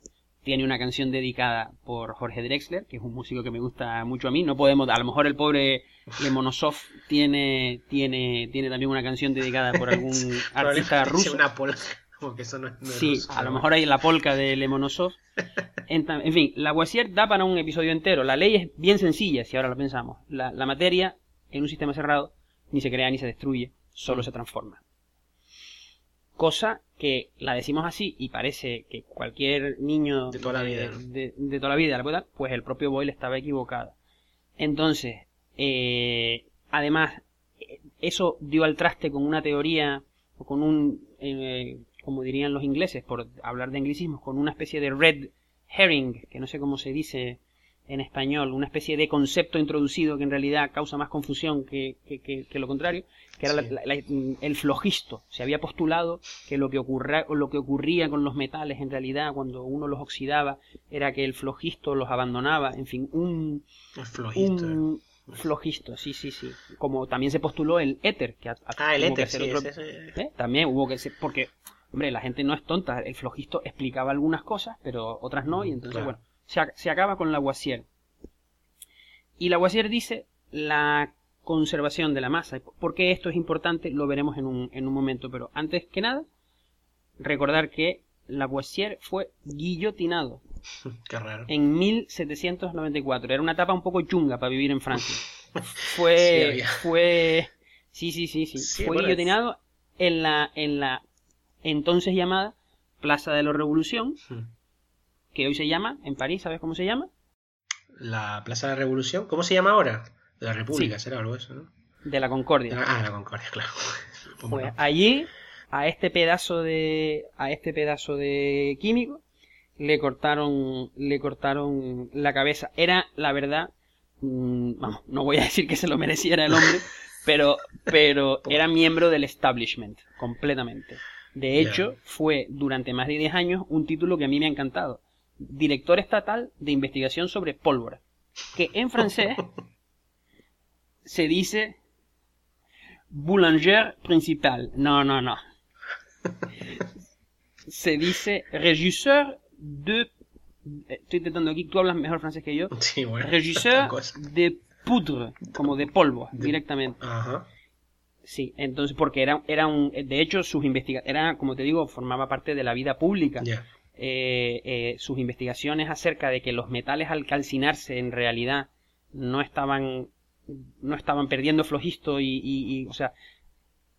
tiene una canción dedicada por Jorge Drexler, que es un músico que me gusta mucho a mí. No podemos, a lo mejor el pobre Lemonosov tiene, tiene, tiene también una canción dedicada por algún artista ruso. Una sí, a lo mejor hay la polca de Lemonosov. En, en fin, la Lavoisier da para un episodio entero. La ley es bien sencilla, si ahora lo pensamos. La, materia, en un sistema cerrado, ni se crea ni se destruye, solo se transforma. Cosa que la decimos así y parece que cualquier niño de toda la vida, de, toda la vida pues el propio Boyle estaba equivocado. Entonces, eh, además, eso dio al traste con una teoría o con un eh, como dirían los ingleses, por hablar de anglicismos, con una especie de red herring, que no sé cómo se dice en español, una especie de concepto introducido que en realidad causa más confusión que, lo contrario, que era el flogisto. Se había postulado que lo que, ocurra, lo que ocurría con los metales en realidad cuando uno los oxidaba era que el flogisto los abandonaba, en fin, un... flogisto. flogisto, sí, sí, sí. Como también se postuló el éter. Que ah, el éter, sí, ¿Eh? También hubo que ser... Porque Hombre, la gente no es tonta. El flojisto explicaba algunas cosas, pero otras no. Y entonces, bueno, se, acaba con la Lavoisier. Y la Lavoisier dice la conservación de la masa. ¿Por qué esto es importante? Lo veremos en un, en un momento. Pero antes que nada, recordar que Lavoisier fue guillotinado. Qué raro. En 1794. Era una etapa un poco chunga para vivir en Francia. fue. Sí, fue. Sí, sí, sí, sí. fue guillotinado en la, en la entonces llamada Plaza de la Revolución, que hoy se llama, en París, ¿sabes cómo se llama? La Plaza de la Revolución, ¿cómo se llama ahora? De la República, será algo eso, ¿no? De la Concordia. Ah, la Concordia, claro. Pues allí, a este pedazo de. a este pedazo de químico, le cortaron. le cortaron la cabeza. Era, la verdad. Mm, vamos, no voy a decir que se lo mereciera el hombre, pero, pero era miembro del establishment, completamente. De hecho, fue durante más de 10 años un título que a mí me ha encantado. Director estatal de investigación sobre pólvora. Que en francés se dice boulanger principal. No, no, no. Se dice régisseur de... Estoy intentando aquí, tú hablas mejor francés que yo. Sí, bueno. Régisseur de poudre, como de polvo, directamente. Ajá. Sí, entonces, porque era, era un, de hecho, sus investigaciones, era, como te digo, formaba parte de la vida pública. Eh, eh, sus investigaciones acerca de que los metales al calcinarse en realidad no estaban, no estaban perdiendo flojisto y, o sea,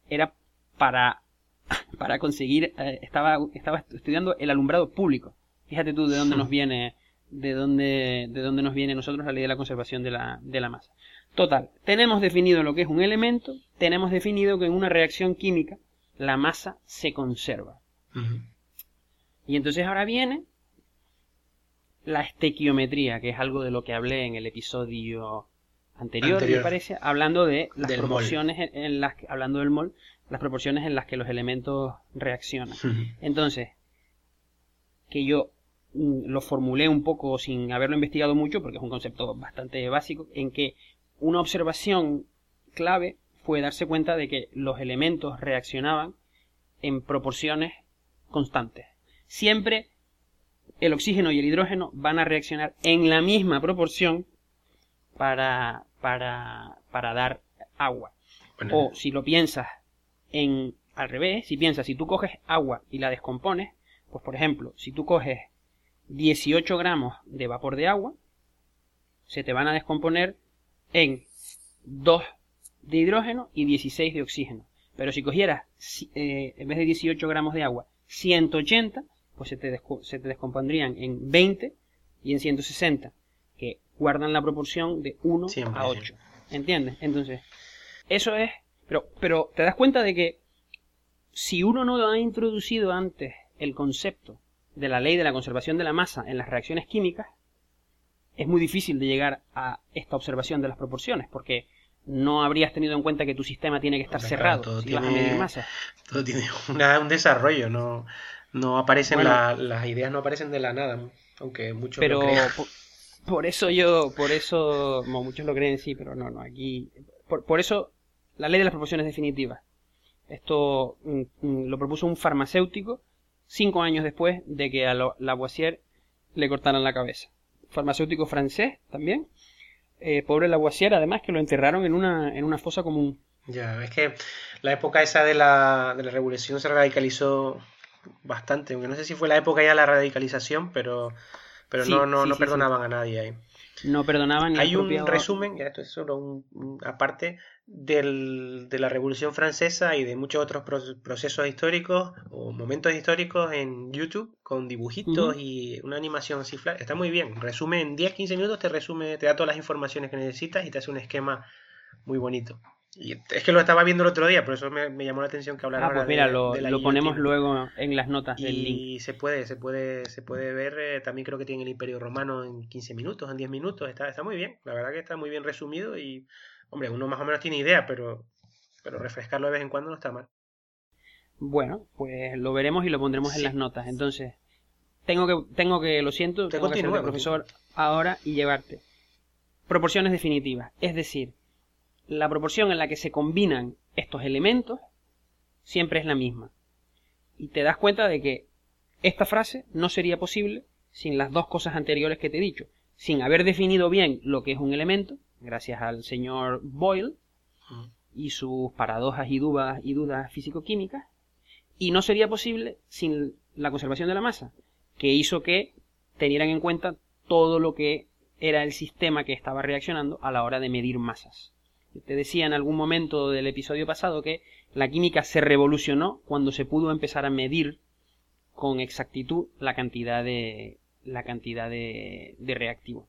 era para, para conseguir, eh, estaba, estaba estudiando el alumbrado público. Fíjate tú de dónde nos viene, de dónde, de dónde nos viene nosotros la ley de la conservación de la, de la masa. Total, tenemos definido lo que es un elemento, tenemos definido que en una reacción química la masa se conserva. Y entonces ahora viene la estequiometría, que es algo de lo que hablé en el episodio anterior, me parece, hablando de las proporciones en, las hablando del mol, las proporciones en las que los elementos reaccionan. Entonces, que yo mm, lo formulé un poco sin haberlo investigado mucho, porque es un concepto bastante básico, en que una observación clave fue darse cuenta de que los elementos reaccionaban en proporciones constantes. Siempre el oxígeno y el hidrógeno van a reaccionar en la misma proporción para, para, para dar agua. O si lo piensas en al revés, si piensas, si tú coges agua y la descompones, pues por ejemplo, si tú coges 18 gramos de vapor de agua, se te van a descomponer en 2 de hidrógeno y 16 de oxígeno. Pero si cogieras, eh, en vez de 18 gramos de agua, 180, pues se te, se te descompondrían en 20 y en 160, que guardan la proporción de 1 a 8. ¿Entiendes? Entonces, eso es... Pero, pero te das cuenta de que si uno no ha introducido antes el concepto de la ley de la conservación de la masa en las reacciones químicas, es muy difícil de llegar a esta observación de las proporciones, porque no habrías tenido en cuenta que tu sistema tiene que estar cerrado si vas a medir masa. Todo tiene un desarrollo, no, no aparecen las ideas no aparecen de la nada, aunque muchos pero lo crean. Por, eso yo, por eso, muchos lo creen sí, pero no, no, aquí, por, por eso la ley de las proporciones definitivas. Esto mm, mm, lo propuso un farmacéutico cinco años después de que a Lavoisier le cortaran la cabeza. Farmacéutico francés también, eh, pobre Lavoisier, además que lo enterraron en una, en una fosa común. Ya, es que la época esa de la, de la revolución se radicalizó bastante, aunque no sé si fue la época ya de la radicalización, pero, pero no, no, no perdonaban a nadie ahí. No perdonaban ni Hay un resumen, ya esto es solo un, aparte, del, de la Revolución Francesa y de muchos otros procesos históricos o momentos históricos en YouTube con dibujitos y una animación así Está muy bien. Resume en 10-15 minutos, te resume, te da todas las informaciones que necesitas y te hace un esquema muy bonito. Y es que lo estaba viendo el otro día, por eso me, llamó la atención que hablara ah, pues mira, lo, lo ponemos luego en las notas del link. Y se puede, se puede, se puede ver, eh, también creo que tiene el Imperio Romano en 15 minutos, en 10 minutos, está, está muy bien, la verdad que está muy bien resumido y, hombre, uno más o menos tiene idea, pero, pero refrescarlo de vez en cuando no está mal. Bueno, pues lo veremos y lo pondremos en las notas, entonces, tengo que, tengo que, lo siento, tengo que ser profesor ahora y llevarte. Proporciones definitivas, es decir, la proporción en la que se combinan estos elementos siempre es la misma. Y te das cuenta de que esta frase no sería posible sin las dos cosas anteriores que te he dicho. Sin haber definido bien lo que es un elemento, gracias al señor Boyle y sus paradojas y dudas, y dudas físico-químicas. Y no sería posible sin la conservación de la masa, que hizo que tenieran en cuenta todo lo que era el sistema que estaba reaccionando a la hora de medir masas. Te decía en algún momento del episodio pasado que la química se revolucionó cuando se pudo empezar a medir con exactitud la cantidad de la cantidad de, de reactivo.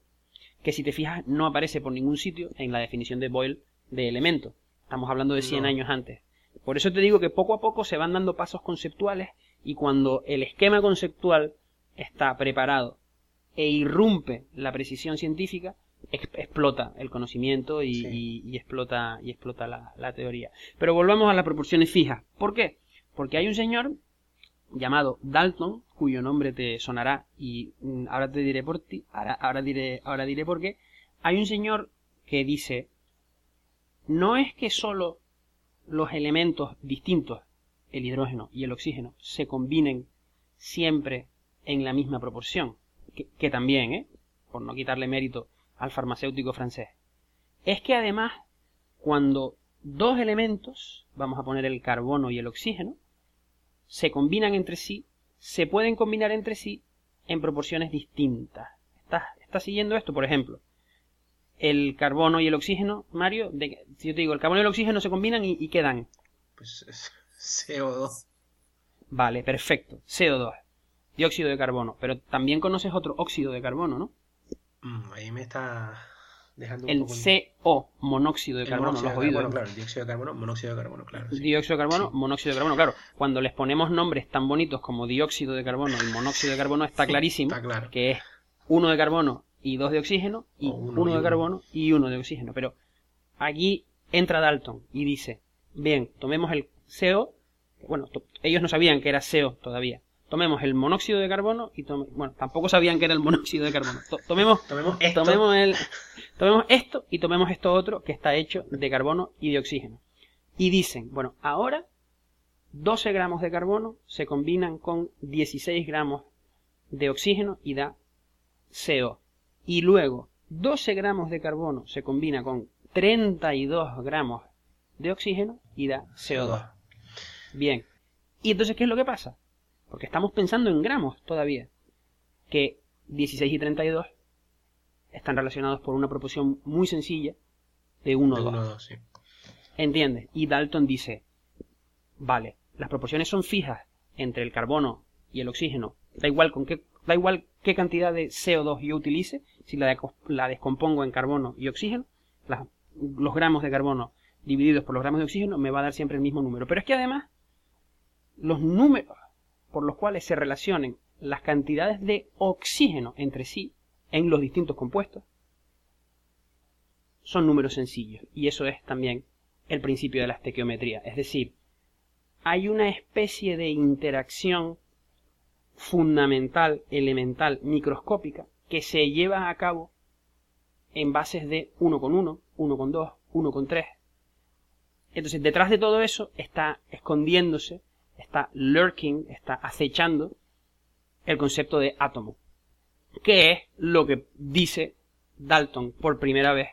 Que si te fijas no aparece por ningún sitio en la definición de Boyle de elemento. Estamos hablando de 100 años antes. Por eso te digo que poco a poco se van dando pasos conceptuales y cuando el esquema conceptual está preparado e irrumpe la precisión científica, explota el conocimiento y, explota, y explota la, teoría. Pero volvamos a las proporciones fijas. ¿Por qué? Porque hay un señor llamado Dalton, cuyo nombre te sonará y mm, ahora te diré por ti, ahora, diré, ahora diré por qué. Hay un señor que dice, no es que solo los elementos distintos, el hidrógeno y el oxígeno, se combinen siempre en la misma proporción, que, que también, ¿eh? por no quitarle mérito al farmacéutico francés. Es que además, cuando dos elementos, vamos a poner el carbono y el oxígeno, se combinan entre sí, se pueden combinar entre sí en proporciones distintas. ¿Estás, siguiendo esto? Por ejemplo, el carbono y el oxígeno, Mario, de, si yo te digo, el carbono y el oxígeno se combinan y, y quedan. Pues CO2. Vale, perfecto. CO2. Dióxido de carbono. Pero también conoces otro óxido de carbono, ¿no? Mm, ahí me está dejando un el CO, monóxido de carbono, ¿lo has oído? claro, el dióxido de carbono, monóxido de carbono, claro. Dióxido de carbono, monóxido de carbono, claro. Cuando les ponemos nombres tan bonitos como dióxido de carbono y monóxido de carbono, está clarísimo que es uno de carbono y dos de oxígeno, y uno, de carbono y uno de oxígeno. Pero aquí entra Dalton y dice, Bien, tomemos el CO, bueno, ellos no sabían que era CO todavía. Tomemos el monóxido de carbono y bueno, tampoco sabían que era el monóxido de carbono. tomemos, tomemos, esto. Tomemos, el, tomemos esto y tomemos esto otro que está hecho de carbono y de oxígeno. Y dicen, bueno, ahora 12 gramos de carbono se combinan con 16 gramos de oxígeno y da CO. Y luego 12 gramos de carbono se combina con 32 gramos de oxígeno y da CO2. Bien. ¿Y entonces qué es lo que pasa? Porque estamos pensando en gramos todavía. Que 16 y 32 están relacionados por una proporción muy sencilla de 1 2. ¿Entiendes? Y Dalton dice, vale, las proporciones son fijas entre el carbono y el oxígeno. Da igual con qué, da igual qué cantidad de CO2 yo utilice, si la, la descompongo en carbono y oxígeno, los gramos de carbono divididos por los gramos de oxígeno me va a dar siempre el mismo número. Pero es que además, los números por los cuales se relacionen las cantidades de oxígeno entre sí en los distintos compuestos son números sencillos. Y eso es también el principio de la estequiometría. Es decir, hay una especie de interacción fundamental, elemental, microscópica, que se lleva a cabo en bases de 1 con 1, 1 con 2, 1 con 3. Entonces, detrás de todo eso está escondiéndose, está lurking, está acechando el concepto de átomo, que es lo que dice Dalton por primera vez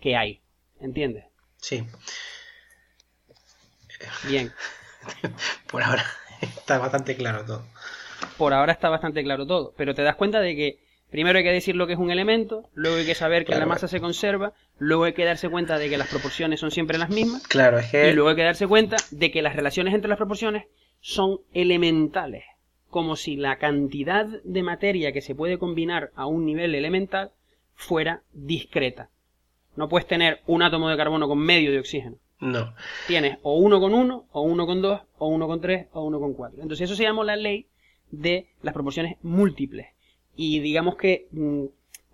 que hay. ¿Entiendes? Sí. Bien. Por ahora está bastante claro todo. Por ahora está bastante claro todo, pero te das cuenta de que primero hay que decir lo que es un elemento, luego hay que saber que la masa se conserva, luego hay que darse cuenta de que las proporciones son siempre las mismas. Claro, es que... Y luego hay que darse cuenta de que las relaciones entre las proporciones son elementales, como si la cantidad de materia que se puede combinar a un nivel elemental fuera discreta. No puedes tener un átomo de carbono con medio de oxígeno. No. Tienes o uno con uno, o uno con dos, o uno con tres, o uno con cuatro. Entonces eso se llama la ley de las proporciones múltiples. Y digamos que, mm,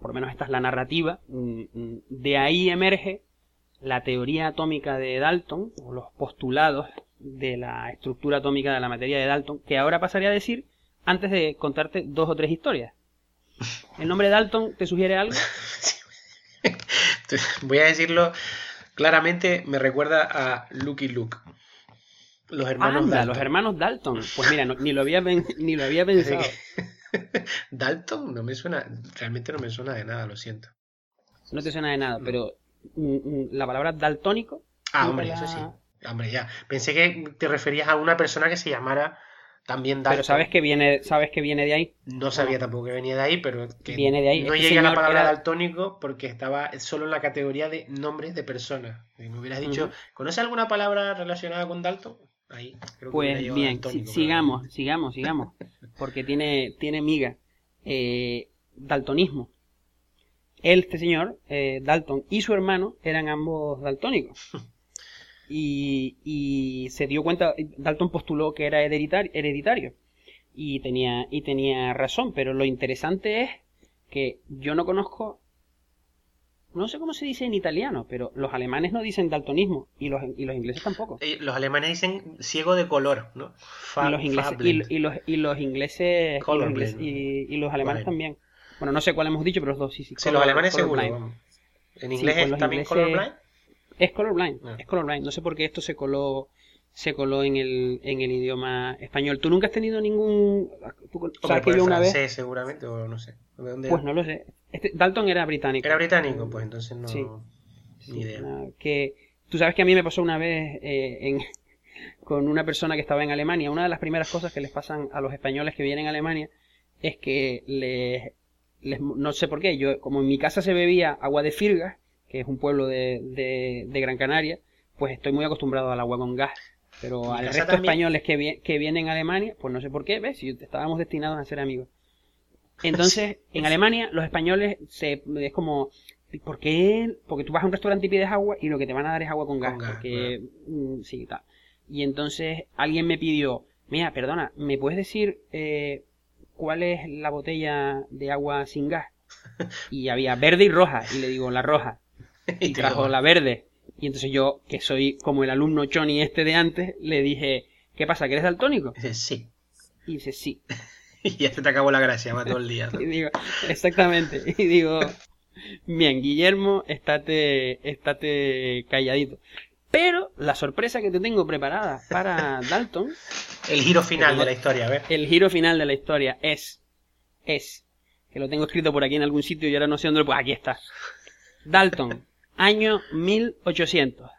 por lo menos esta es la narrativa, mm, mm, de ahí emerge la teoría atómica de Dalton, o los postulados de la estructura atómica de la materia de Dalton, que ahora pasaría a decir antes de contarte dos o tres historias. ¿El nombre de Dalton te sugiere algo? Voy a decirlo claramente me recuerda a Lucky Luke. Los hermanos Dalton. Los hermanos Dalton. Pues mira, ni, lo había, ni lo había pensado. Dalton no me suena, realmente no me suena de nada, lo siento. No te suena de nada, pero mm, mm, la palabra daltónico. Ah, hombre, eso sí. Hombre, ya. Pensé que te referías a una persona que se llamara también Dalton. Pero sabes que viene, sabes que viene de ahí. No sabía tampoco que venía de ahí, pero que viene de ahí. No este llegué a la palabra daltónico porque estaba solo en la categoría de nombres de personas. Si me hubieras dicho, ¿conoces alguna palabra relacionada con Dalton? Ahí. Creo pues bien, sigamos, sigamos, sigamos, porque tiene, tiene miga. Eh, daltonismo. Él, este señor, eh, Dalton, y su hermano eran ambos daltónicos. y, se dio cuenta, Dalton postuló que era hereditario, y tenía, y tenía razón, pero lo interesante es que yo no conozco, no sé cómo se dice en italiano, pero los alemanes no dicen daltonismo y los, y los ingleses tampoco. Eh, los alemanes dicen ciego de color, ¿no? y, los ingleses, y, los, y los ingleses, y los, alemanes también. Bueno, no sé cuál hemos dicho, pero los dos sí, sí. Sí, los alemanes seguro. En inglés es también colorblind. Es colorblind, ah. es colorblind. No sé por qué esto se coló se coló en el, en el idioma español. ¿Tú nunca has tenido ningún... ¿Sabes que yo una vez... seguramente, o no sé. Pues no lo sé. Este, Dalton era británico. Era británico, pues entonces no... Sí. Ni idea. que tú sabes que a mí me pasó una vez eh, en, con una persona que estaba en Alemania. Una de las primeras cosas que les pasan a los españoles que vienen a Alemania es que les, les no sé por qué, yo como en mi casa se bebía agua de Firgas, que es un pueblo de, de, Gran Canaria, pues estoy muy acostumbrado al agua con gas. Pero al resto de españoles que, que vienen a Alemania, pues no sé por qué, ¿ves? Si estábamos destinados a ser amigos. Entonces, en Alemania, los españoles se, es como, ¿por qué? Porque tú vas a un restaurante y pides agua y lo que te van a dar es agua con gas. porque, mm, sí, tal. Y entonces alguien me pidió, mira, perdona, ¿me puedes decir eh, cuál es la botella de agua sin gas? Y había verde y roja. Y le digo, la roja. y trajo la verde. Y entonces yo, que soy como el alumno Johnny este de antes, le dije, ¿qué pasa? ¿Que eres daltónico? Dice, sí. Y dice, sí. Y ya se te acabó la gracia, va todo el día. ¿no? Y digo, exactamente. Y digo, bien, Guillermo, estate, estate calladito. Pero la sorpresa que te tengo preparada para Dalton, El giro final de la historia, a ver. el giro final de la historia es, es, que lo tengo escrito por aquí en algún sitio y ahora no sé dónde lo pues aquí está. Dalton, año 1800.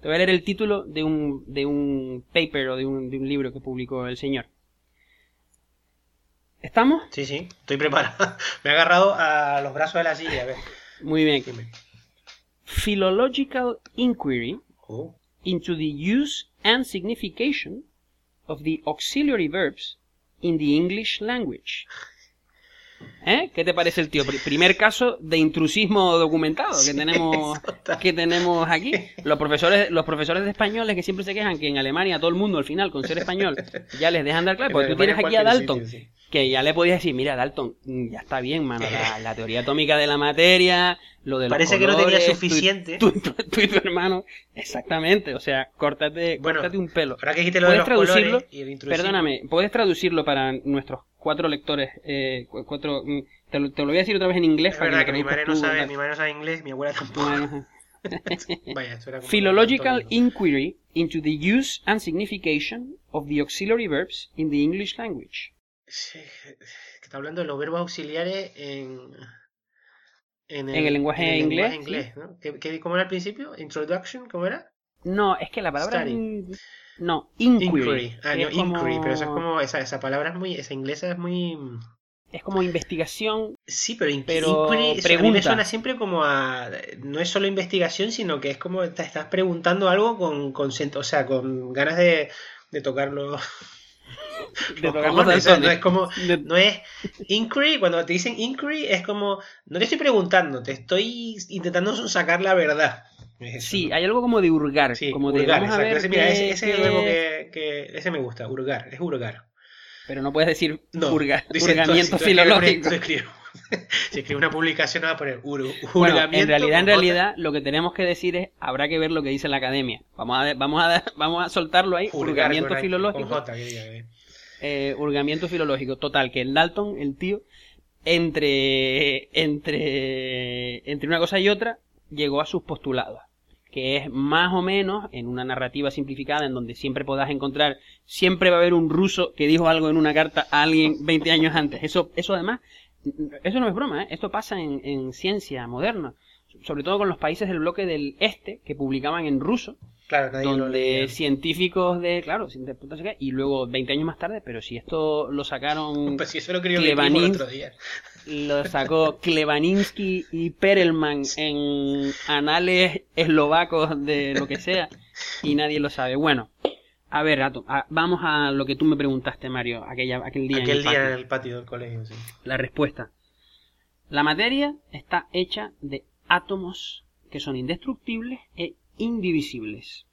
Te voy a leer el título de un, de un paper o de un, de un libro que publicó el señor. ¿Estamos? Sí, sí, estoy preparado. Me he agarrado a los brazos de la silla, a ver. Muy bien. Dime. Philological Inquiry Oh, into the use and signification of the auxiliary verbs in the English language. ¿Eh? ¿Qué te parece el tío? Pri- primer caso de intrusismo documentado que tenemos que tenemos aquí. Los profesores, los profesores de españoles que siempre se quejan que en Alemania todo el mundo al final con ser español ya les dejan dar clase. Porque tú tienes aquí a Dalton sí. que ya le podías decir, mira, Dalton, mm, ya está bien, mano, la, la teoría atómica de la materia, lo de los Parece que no tenía suficiente. Tú, tú- tú y tu hermano, exactamente, o sea, córtate, Bueno, córtate un pelo. Ahora que dijiste lo de los ¿Puedes traducirlo? colores y el intrusismo. Perdóname, ¿puedes traducirlo para nuestros cuatro lectores? Eh, cu- cuatro, mm, te, lo, te lo voy a decir otra vez en inglés Es para verdad que que mi madre no tú, sabe, mi madre no sabe inglés, mi abuela tampoco. Bueno, Vaya, era como Philological inquiry into the use and signification of the auxiliary verbs in the English language. Sí, que está hablando de los verbos auxiliares en. En En el lenguaje en el inglés, lenguaje inglés, ¿no? ¿Qué- qué- ¿Cómo era al principio? ¿Introduction? ¿Cómo era? No, es que la palabra... mm, No, inquiry. Inquiry. Ah, no, como- inquiry, pero eso es como. Esa, esa palabra es muy. Esa inglesa es muy. Es como investigación. Sí, pero, in- Pero inquiry eso a mí me pregunta. suena siempre como a. No es solo investigación, sino que es como. te estás preguntando algo con. con o sea, con ganas de, de tocarlo. De cojones, o sea, no es como. No es inquiry, cuando te dicen inquiry es como, no te estoy preguntando, te estoy intentando sacar la verdad. Es Sí, hay algo como de hurgar. Sí, como de hurgar, vamos a ver Ese, mira, ese, ese que, que- ese me gusta, hurgar, es hurgar. Pero no puedes decir No, hurga- dice, hurgamiento entonces, filológico. si escribes una publicación no va a poner ur, Bueno, hurgamiento en realidad, en realidad, lo que tenemos que decir es, habrá que ver lo que dice la academia. Vamos a, vamos a, vamos a soltarlo ahí, Hurgar hurgamiento filológico. J, que diga, eh. eh, hurgamiento filológico. Total, que el Dalton, el tío, entre, entre, entre una cosa y otra, llegó a sus postulados. Que es más o menos en una narrativa simplificada en donde siempre podás encontrar, siempre va a haber un ruso que dijo algo en una carta a alguien 20 años antes. Eso, eso además, eso no es broma, ¿eh? esto pasa en, en ciencia moderna. Sobre todo con los países del bloque del este que publicaban en ruso Claro, donde científicos de, claro, y luego 20 años más tarde, pero si esto lo sacaron, Pues si eso lo el sacó Klebaninsky y Perelman en anales eslovacos de lo que sea, y nadie lo sabe. Bueno, a ver, a- vamos a lo que tú me preguntaste, Mario, aquella, aquel día. en Aquel el día patio. en el patio del colegio, sí. La respuesta. La materia está hecha de átomos que son indestructibles e indivisibles.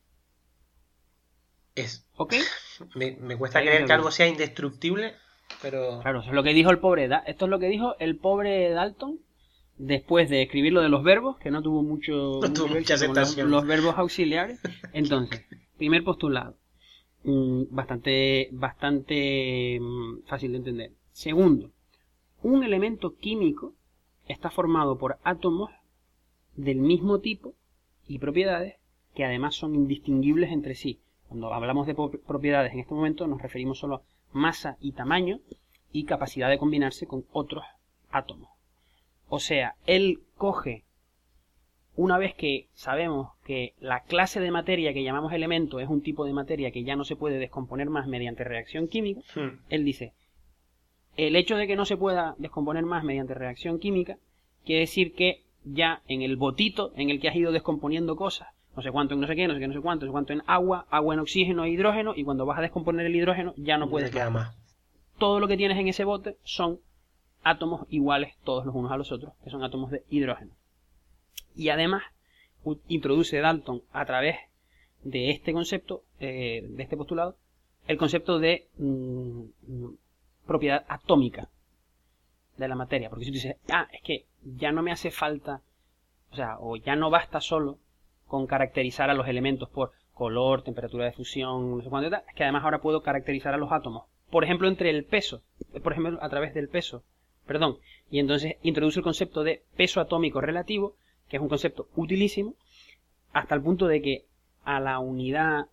Es, ¿Ok? me, me cuesta Ahí creer que algo sea indestructible, pero... Claro, eso es lo que dijo el pobre Da- Esto es lo que dijo el pobre Dalton después de escribir lo de los verbos, que no tuvo mucho, No tuvo mucho mucha con los, aceptación. los verbos auxiliares. Entonces, primer postulado. Mm, bastante, bastante mm, fácil de entender. Segundo, un elemento químico está formado por átomos del mismo tipo y propiedades que además son indistinguibles entre sí. Cuando hablamos de propiedades en este momento nos referimos solo a masa y tamaño y capacidad de combinarse con otros átomos. O sea, él coge, una vez que sabemos que la clase de materia que llamamos elemento es un tipo de materia que ya no se puede descomponer más mediante reacción química, Hmm. él dice, el hecho de que no se pueda descomponer más mediante reacción química quiere decir que ya en el botito en el que has ido descomponiendo cosas, no sé cuánto en no sé qué, no sé qué, no sé cuánto, no sé cuánto en agua, agua en oxígeno e hidrógeno, y cuando vas a descomponer el hidrógeno ya no puedes más. Todo lo que tienes en ese bote son átomos iguales todos los unos a los otros, que son átomos de hidrógeno. Y además introduce Dalton a través de este concepto, eh, de este postulado, el concepto de mm, mm, propiedad atómica de la materia. Porque si tú dices, ah, es que ya no me hace falta, o sea, o ya no basta solo con caracterizar a los elementos por color, temperatura de fusión, no sé cuánto, es que además ahora puedo caracterizar a los átomos. Por ejemplo, entre el peso, por ejemplo, a través del peso, perdón. Y entonces introduce el concepto de peso atómico relativo, que es un concepto utilísimo, hasta el punto de que a la unidad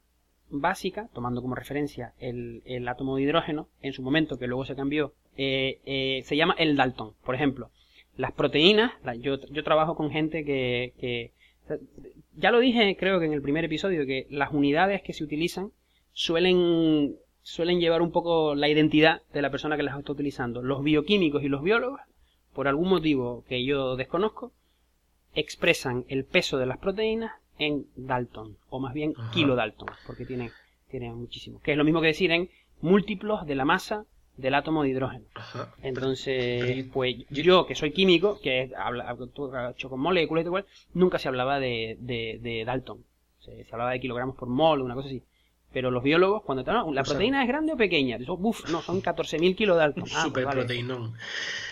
básica, tomando como referencia el, átomo de hidrógeno, en su momento, que luego se cambió, eh, eh, se llama el Dalton. Por ejemplo, las proteínas, yo, yo, trabajo con gente que, que, ya lo dije creo que en el primer episodio, que las unidades que se utilizan suelen, suelen llevar un poco la identidad de la persona que las está utilizando. Los bioquímicos y los biólogos, por algún motivo que yo desconozco, expresan el peso de las proteínas en Dalton, o más bien kilo Dalton, porque tiene, tiene muchísimo. Que es lo mismo que decir en múltiplos de la masa del átomo de hidrógeno. Entonces, pues yo, que soy químico, que habla, hecho con moléculas y tal cual, nunca se hablaba de, de, Dalton. Se, hablaba de kilogramos por mol, una cosa así. Pero los biólogos, cuando no, ¿la proteína es grande o pequeña? Uf, no, son 14.000 kilos de Dalton. Ah, pues Super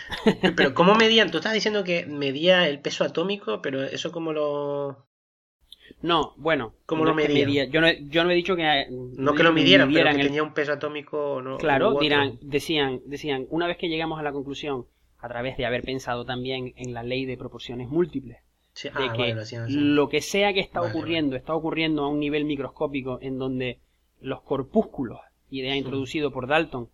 pero ¿cómo medían? Tú estás diciendo que medía el peso atómico, pero eso cómo lo... No, bueno. ¿Cómo lo medía? Yo, no, yo no he dicho que. No que lo midieran, pero que tenía un peso atómico. No, claro, dirán, decían, decían, una vez que llegamos a la conclusión, a través de haber pensado también en la ley de proporciones múltiples, de ah, que lo que sea que está ocurriendo, está ocurriendo a un nivel microscópico en donde los corpúsculos, idea introducido por Dalton,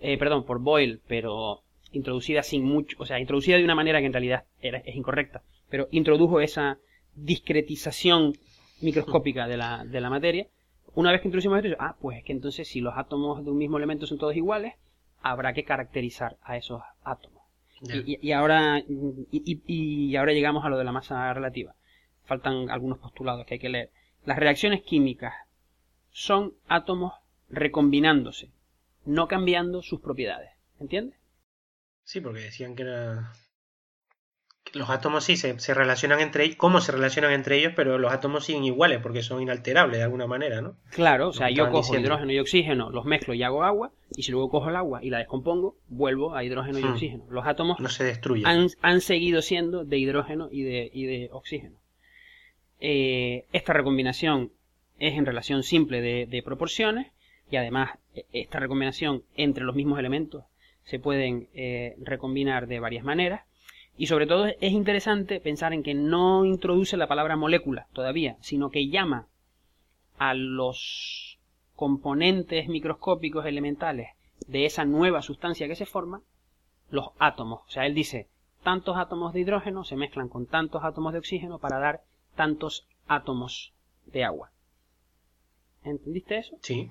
eh, perdón, por Boyle, pero introducida sin mucho, o sea, introducida de una manera que en realidad era, es incorrecta, pero introdujo esa discretización microscópica de la, de la materia. Una vez que introducimos esto, ah, pues es que entonces si los átomos de un mismo elemento son todos iguales, habrá que caracterizar a esos átomos. Y, ahora, y, y, ahora llegamos a lo de la masa relativa. Faltan algunos postulados que hay que leer. Las reacciones químicas son átomos recombinándose, no cambiando sus propiedades. ¿Entiendes? Sí, porque decían que era los átomos sí se, relacionan entre ellos, cómo se relacionan entre ellos, pero los átomos siguen iguales porque son inalterables de alguna manera, ¿no? Claro, o sea, yo cojo hidrógeno y oxígeno, los mezclo y hago agua, y si luego cojo el agua y la descompongo, vuelvo a hidrógeno y hmm. oxígeno. Los átomos no se destruyen. Han, seguido siendo de hidrógeno y de, de oxígeno. Eh, esta recombinación es en relación simple de, proporciones y además e, esta recombinación entre los mismos elementos se pueden eh, recombinar de varias maneras y sobre todo es interesante pensar en que no introduce la palabra molécula todavía, sino que llama a los componentes microscópicos elementales de esa nueva sustancia que se forma los átomos. O sea, él dice, tantos átomos de hidrógeno se mezclan con tantos átomos de oxígeno para dar tantos átomos de agua. ¿Entendiste eso? Sí.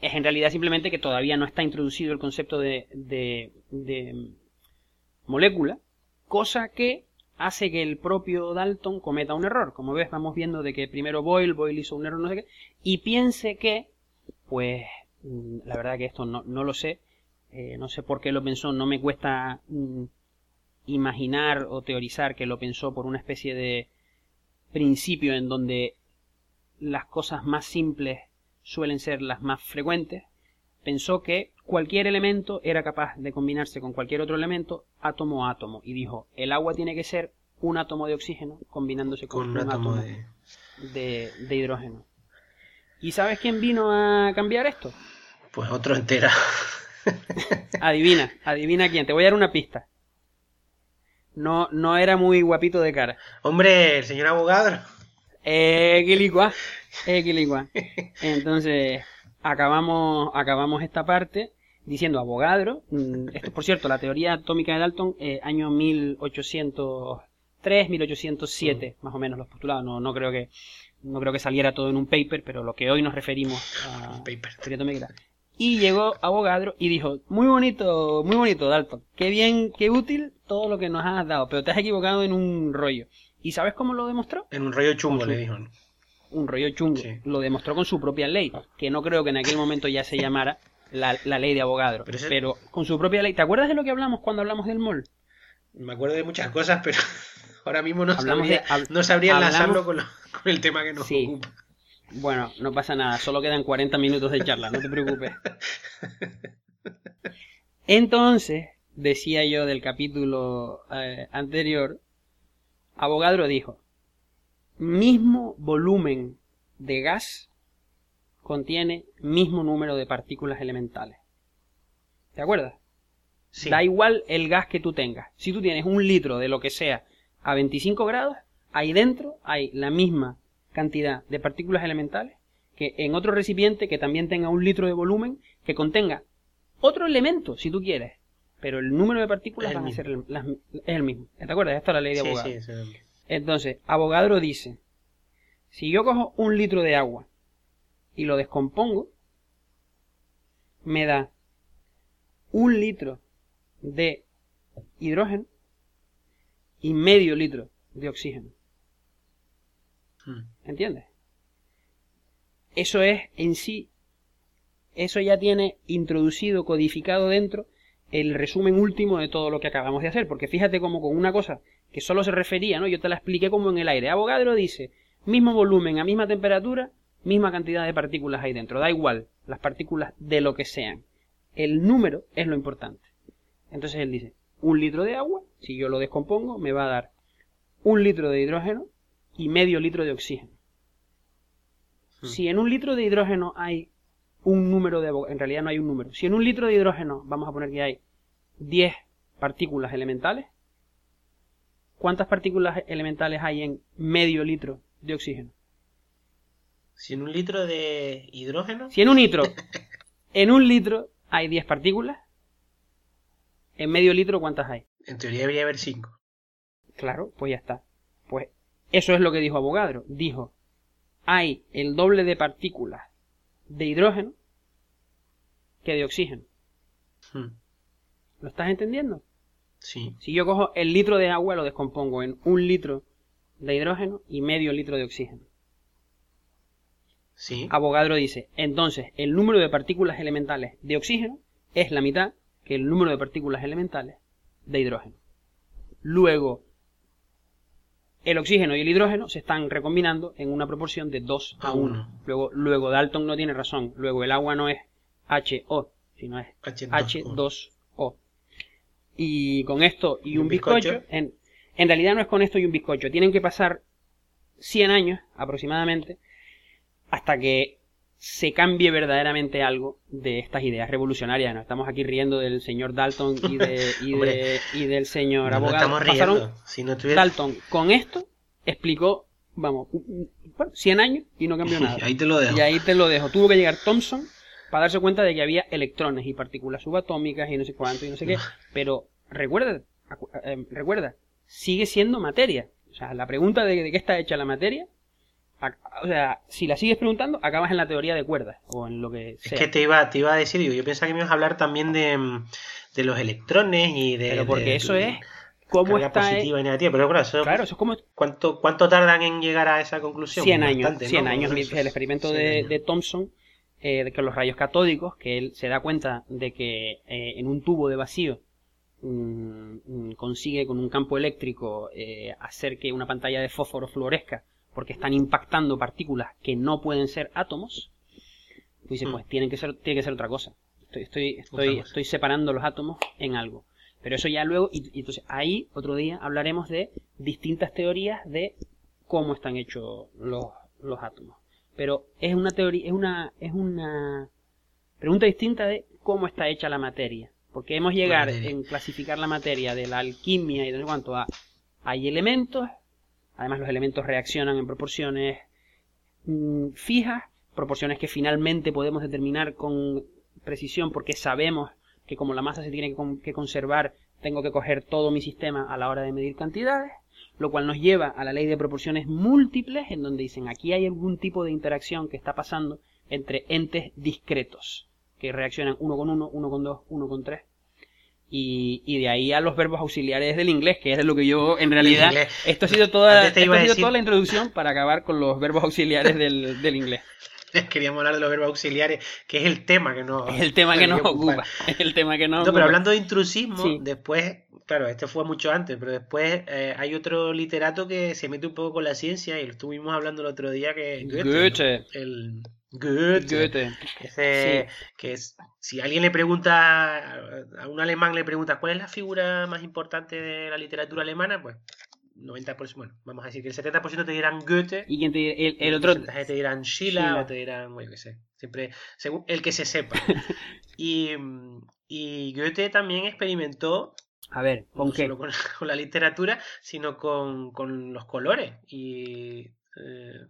Es en realidad simplemente que todavía no está introducido el concepto de, de, de molécula, cosa que hace que el propio Dalton cometa un error. Como ves, vamos viendo de que primero Boyle, Boyle hizo un error, no sé qué, y piense que, pues, la verdad que esto no, no lo sé, eh, no sé por qué lo pensó, no me cuesta mm, imaginar o teorizar que lo pensó por una especie de principio en donde las cosas más simples suelen ser las más frecuentes, pensó que cualquier elemento era capaz de combinarse con cualquier otro elemento átomo a átomo y dijo el agua tiene que ser un átomo de oxígeno combinándose con, un, átomo, de... hidrógeno. ¿Y sabes quién vino a cambiar esto? Pues otro entera. adivina, adivina quién. Te voy a dar una pista. No, no era muy guapito de cara. Hombre, el señor abogado. Eh, eh, Entonces, acabamos, acabamos esta parte diciendo Avogadro. Mm, esto, por cierto, la teoría atómica de Dalton, eh, año 1803, 1807, más o menos los postulados. No, no creo que no creo que saliera todo en un paper, pero lo que hoy nos referimos a paper. teoría atómica. Y llegó Avogadro y dijo, muy bonito, muy bonito Dalton, qué bien, qué útil todo lo que nos has dado, pero te has equivocado en un rollo. ¿Y sabes cómo lo demostró? En un rollo chungo, le dijo. Un rollo chungo. Lo demostró con su propia ley, que no creo que en aquel momento ya se llamara la, ley de abogado. Pero, con su propia ley. ¿Te acuerdas de lo que hablamos cuando hablamos del mol? Me acuerdo de muchas cosas, pero ahora mismo no sabría, no sabría enlazarlo con, el tema que nos ocupa. Bueno, no pasa nada, solo quedan 40 minutos de charla, no te preocupes. Entonces, decía yo del capítulo eh, anterior, Abogadro dijo, mismo volumen de gas contiene mismo número de partículas elementales. ¿Te acuerdas? Da igual el gas que tú tengas. Si tú tienes un litro de lo que sea a 25 grados, ahí dentro hay la misma cantidad de partículas elementales que en otro recipiente que también tenga un litro de volumen que contenga otro elemento, si tú quieres. Pero el número de partículas van a ser el, es el mismo. ¿Te acuerdas? Esta es la ley de Avogadro. Entonces, Avogadro dice, si yo cojo un litro de agua y lo descompongo, me da un litro de hidrógeno y medio litro de oxígeno. Hmm. ¿Entiendes? Eso es en sí, eso ya tiene introducido, codificado dentro el resumen último de todo lo que acabamos de hacer. Porque fíjate como con una cosa que solo se refería, ¿no? Yo te la expliqué como en el aire. Avogadro dice, mismo volumen a misma temperatura, misma cantidad de partículas ahí dentro. Da igual las partículas de lo que sean. El número es lo importante. Entonces él dice, un litro de agua, si yo lo descompongo, me va a dar un litro de hidrógeno y medio litro de oxígeno. Hmm. Si en un litro de hidrógeno hay un número de... En realidad no hay un número. Si en un litro de hidrógeno vamos a poner que hay 10 partículas elementales, ¿cuántas partículas elementales hay en medio litro de oxígeno? Si en un litro de hidrógeno... Si en un litro... en un litro hay 10 partículas, en medio litro ¿cuántas hay? En teoría debería haber 5. Claro, pues ya está. Pues eso es lo que dijo Avogadro. Dijo, hay el doble de partículas de hidrógeno que de oxígeno. Hmm. ¿Lo estás entendiendo? Sí. Si yo cojo el litro de agua, lo descompongo en un litro de hidrógeno y medio litro de oxígeno. Sí. Avogadro dice, entonces el número de partículas elementales de oxígeno es la mitad que el número de partículas elementales de hidrógeno. Luego, el oxígeno y el hidrógeno se están recombinando en una proporción de 2 a 1. Luego, luego Dalton no tiene razón. Luego el agua no es HO, sino es H2O. Y con esto y, un, bizcocho, en, en realidad no es con esto y un bizcocho. Tienen que pasar 100 años aproximadamente hasta que se cambie verdaderamente algo de estas ideas revolucionarias. No estamos aquí riendo del señor Dalton y, de, y, del señor abogado. Estamos Si no Dalton con esto explicó, vamos, 100 años y no cambió nada. ahí te lo dejo. Y ahí te lo dejo. Tuvo que llegar Thomson para darse cuenta de que había electrones y partículas subatómicas y no sé cuánto y no sé qué. Pero recuerda, eh, recuerda, sigue siendo materia. O sea, la pregunta de, de qué está hecha la materia o sea, si la sigues preguntando, acabas en la teoría de cuerdas o en lo que sea. Es que te iba, te iba a decir, yo pensaba que me ibas a hablar también de, mm, de los electrones y de. Pero porque eso es cómo está. positiva y negativa. Pero claro, eso, claro, eso es como. ¿cuánto, ¿Cuánto tardan en llegar a esa conclusión? 100 años. 100 años. El experimento de, de, Thomson, eh, con los rayos catódicos, que él se da cuenta de que eh, en un tubo de vacío mm, mm, consigue con un campo eléctrico eh, hacer que una pantalla de fósforo florezca porque están impactando partículas que no pueden ser átomos, pues dice, hmm. pues tienen que ser, tiene que ser otra cosa. Estoy, estoy, estoy, estoy separando los átomos en algo. Pero eso ya luego, y, entonces ahí otro día hablaremos de distintas teorías de cómo están hechos los, los átomos. Pero es una teoría, es una, es una pregunta distinta de cómo está hecha la materia. Porque hemos llegado en clasificar la materia de la alquimia y de cuanto a hay elementos Además los elementos reaccionan en proporciones mm, fijas, proporciones que finalmente podemos determinar con precisión porque sabemos que como la masa se tiene que conservar, tengo que coger todo mi sistema a la hora de medir cantidades, lo cual nos lleva a la ley de proporciones múltiples, en donde dicen aquí hay algún tipo de interacción que está pasando entre entes discretos, que reaccionan uno con uno, uno con dos, uno con tres, y, de ahí a los verbos auxiliares del inglés, que es lo que yo en realidad... Esto ha sido, toda, ha sido toda la introducción para acabar con los verbos auxiliares del, del inglés. Queríamos hablar de los verbos auxiliares, que es el tema que nos... Es el tema que nos ocupa. El tema que nos No, pero hablando de intrusismo, después, claro, este fue mucho antes, pero después eh, hay otro literato que se mete un poco con la ciencia y lo estuvimos hablando el otro día que... Goethe. El, Goethe. Que si alguien le pregunta, a un alemán le pregunta cuál es la figura más importante de la literatura alemana, pues 90%, bueno, vamos a decir que el 70% te dirán Goethe. Y quien te, el, el otro... El te dirán Schiller, o te dirán, bueno, qué sé. Siempre, según el que se sepa. y, y Goethe también experimentó a ver, ¿con no qué? Solo con, con, la literatura, sino con, con los colores. Y, eh,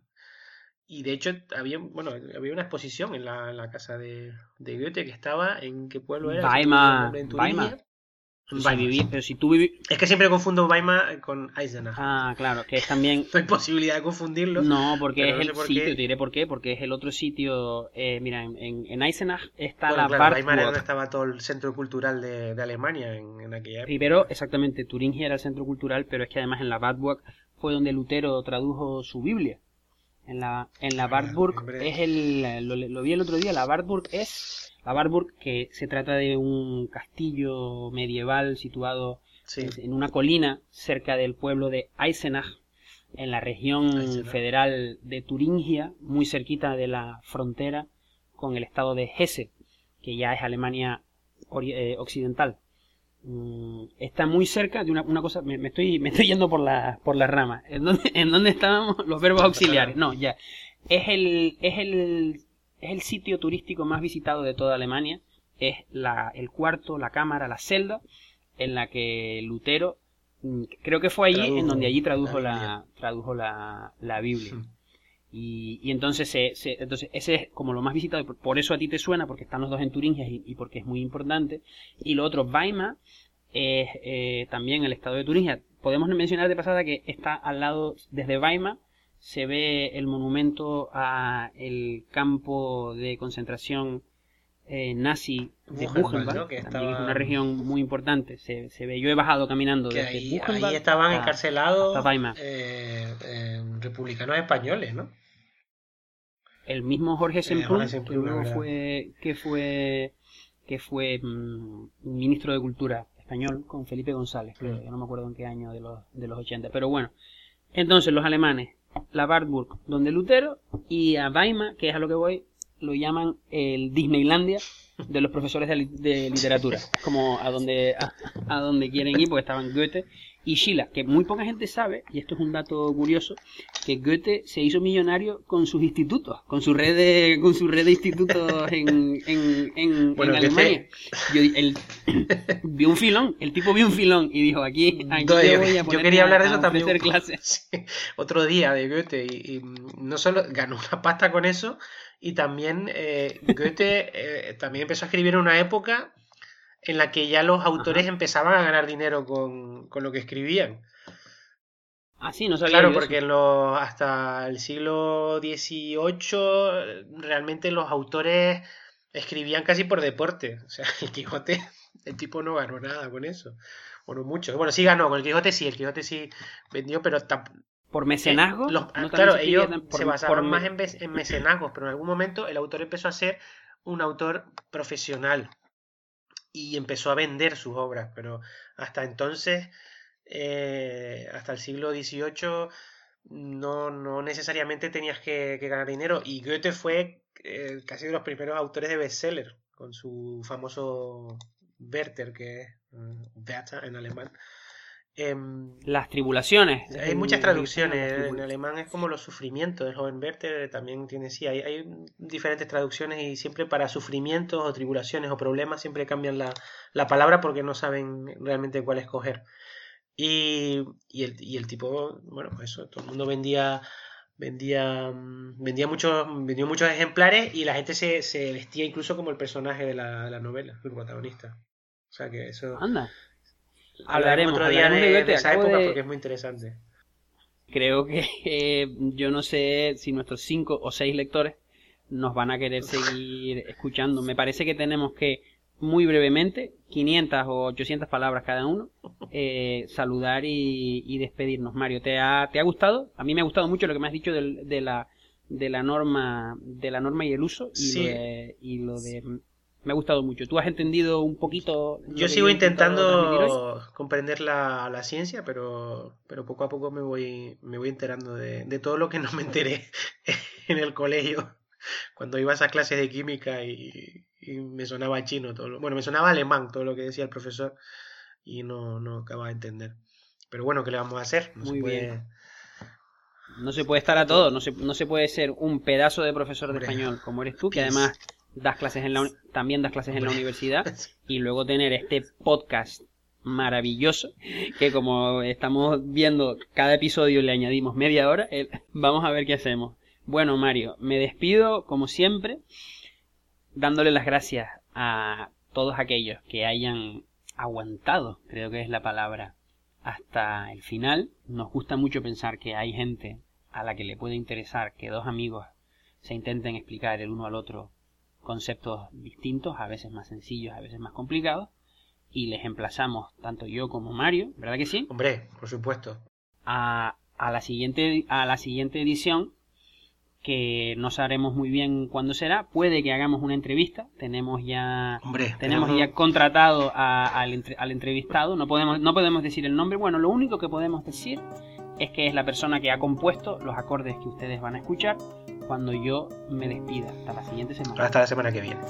y de hecho, había, bueno, había una exposición en la, en la casa de, de, Goethe que estaba en qué pueblo era. Weimar. Weimar. Si pero si tú. Es que siempre confundo Weimar con Eisenach. Ah, claro, que es también... no hay posibilidad de confundirlo. No, porque es no el sitio, qué. te diré por qué, porque es el otro sitio... Eh, mira, en, en, Eisenach está bueno, la claro, parte... Weimar era donde estaba todo el centro cultural de, de Alemania en, en, aquella época. Primero, exactamente, Turingia era el centro cultural, pero es que además en la Wartburg fue donde Lutero tradujo su Biblia. En la, en la Wartburg ah, es el... Lo, lo vi el otro día, la Wartburg es la Warburg, que se trata de un castillo medieval situado sí. en una colina cerca del pueblo de Eisenach, en la región Eisenach. federal de Turingia, muy cerquita de la frontera con el estado de Hesse, que ya es Alemania eh, occidental. Mm, está muy cerca de una, una cosa, me, me, estoy, me estoy yendo por la, por la rama. ¿En dónde, ¿En dónde estábamos los verbos auxiliares? No, ya. Es el, es el es el sitio turístico más visitado de toda Alemania. Es la, el cuarto, la cámara, la celda en la que Lutero, creo que fue allí tradujo, en donde allí tradujo la, la, tradujo la, la Biblia. Y, y, entonces, se, se, entonces ese es como lo más visitado, por, por, eso a ti te suena, porque están los dos en Turingia y, y porque es muy importante. Y lo otro, Weimar, es eh, también el estado de Turingia. Podemos mencionar de pasada que está al lado, desde Weimar, se ve el monumento a el campo de concentración eh, nazi de Buchenwald, ¿no? que estaba... es una región muy importante. Se, se, ve, yo he bajado caminando que desde ahí, ahí estaban hasta, encarcelados hasta eh, eh, republicanos españoles, ¿no? El mismo Jorge Semprún, Jorge que luego fue que fue que fue mmm, ministro de Cultura español con Felipe González, creo, Mm. yo no me acuerdo en qué año de los de los 80, pero bueno. Entonces los alemanes la Wartburg, donde Lutero, y a Weimar, que es a lo que voy, lo llaman el Disneylandia de los profesores de, li de literatura, como a donde, a, a, donde quieren ir, porque estaban Goethe y Schiller, que muy poca gente sabe, y esto es un dato curioso, que Goethe se hizo millonario con sus institutos, con su red de, con su red de institutos en, en, en, bueno, en Alemania. Yo, vio un filón, el tipo vio un filón y dijo, aquí, aquí no, yo, voy a yo quería hablar de eso también clases. Sí, otro día de Goethe, y, y, no solo ganó una pasta con eso, y también eh, Goethe eh, también empezó a escribir en una época en la que ya los autores Ajá. empezaban a ganar dinero con, con, lo que escribían. Ah, sí, no sabía Claro, porque lo, hasta el siglo XVIII realmente los autores escribían casi por deporte. O sea, el Quijote, el tipo no ganó nada con eso. Bueno, mucho. Bueno, sí ganó, con el Quijote sí, el Quijote sí vendió, pero ¿Por mecenazgo? Eh, los, ¿No claro, ellos por, se basaban por... más en, en mecenazgos, pero en algún momento el autor empezó a ser un autor profesional y empezó a vender sus obras, pero hasta entonces, eh, hasta el siglo XVIII, no, no necesariamente tenías que, que, ganar dinero. Y Goethe fue eh, casi de los primeros autores de bestseller, con su famoso Werther, que es uh, Werther en alemán. Eh, Las tribulaciones. Hay muchas traducciones. En alemán es como los sufrimientos. El joven Werther también tiene, sí, hay, hay, diferentes traducciones y siempre para sufrimientos o tribulaciones o problemas siempre cambian la, la palabra porque no saben realmente cuál escoger. Y, y, el, y el tipo, bueno, eso, todo el mundo vendía vendía vendía muchos vendió muchos ejemplares y la gente se, se vestía incluso como el personaje de la, de la novela, el protagonista. O sea que eso... Anda. Hablaremos otro día de, de, de, esa época de... porque es muy interesante. Creo que eh, yo no sé si nuestros cinco o seis lectores nos van a querer seguir escuchando. Me parece que tenemos que, muy brevemente, 500 o 800 palabras cada uno, eh, saludar y, y, despedirnos. Mario, ¿te ha, ¿te ha gustado? A mí me ha gustado mucho lo que me has dicho de, de la de la norma de la norma y el uso y, sí. lo, de, y lo de me ha gustado mucho. ¿Tú has entendido un poquito? Yo sigo intentando comprender la, la, ciencia, pero, pero poco a poco me voy, me voy enterando de, de, todo lo que no me enteré en el colegio. Cuando iba a esas clases de química y, y me sonaba chino, todo lo, bueno, me sonaba alemán todo lo que decía el profesor y no, no acababa de entender. Pero bueno, ¿qué le vamos a hacer? No Muy se puede... bien. No se puede estar a todo, no se, no se puede ser un pedazo de profesor de español como eres tú, que además das clases en la también das clases en la universidad y luego tener este podcast maravilloso que como estamos viendo cada episodio le añadimos media hora vamos a ver qué hacemos. Bueno Mario me despido como siempre dándole las gracias a todos aquellos que hayan aguantado creo que es la palabra hasta el final. Nos gusta mucho pensar que hay gente a la que le puede interesar que dos amigos se intenten explicar el uno al otro conceptos distintos, a veces más sencillos, a veces más complicados, y les emplazamos, tanto yo como Mario, ¿verdad que sí? Hombre, por supuesto. A, a, la, siguiente, a la siguiente edición, que no sabremos muy bien cuándo será, puede que hagamos una entrevista, tenemos ya, Hombre, tenemos ya contratado al, al entrevistado, no podemos, no podemos decir el nombre, bueno, lo único que podemos decir es que es la persona que ha compuesto los acordes que ustedes van a escuchar cuando yo me despida. Hasta la siguiente semana. Hasta la semana que viene.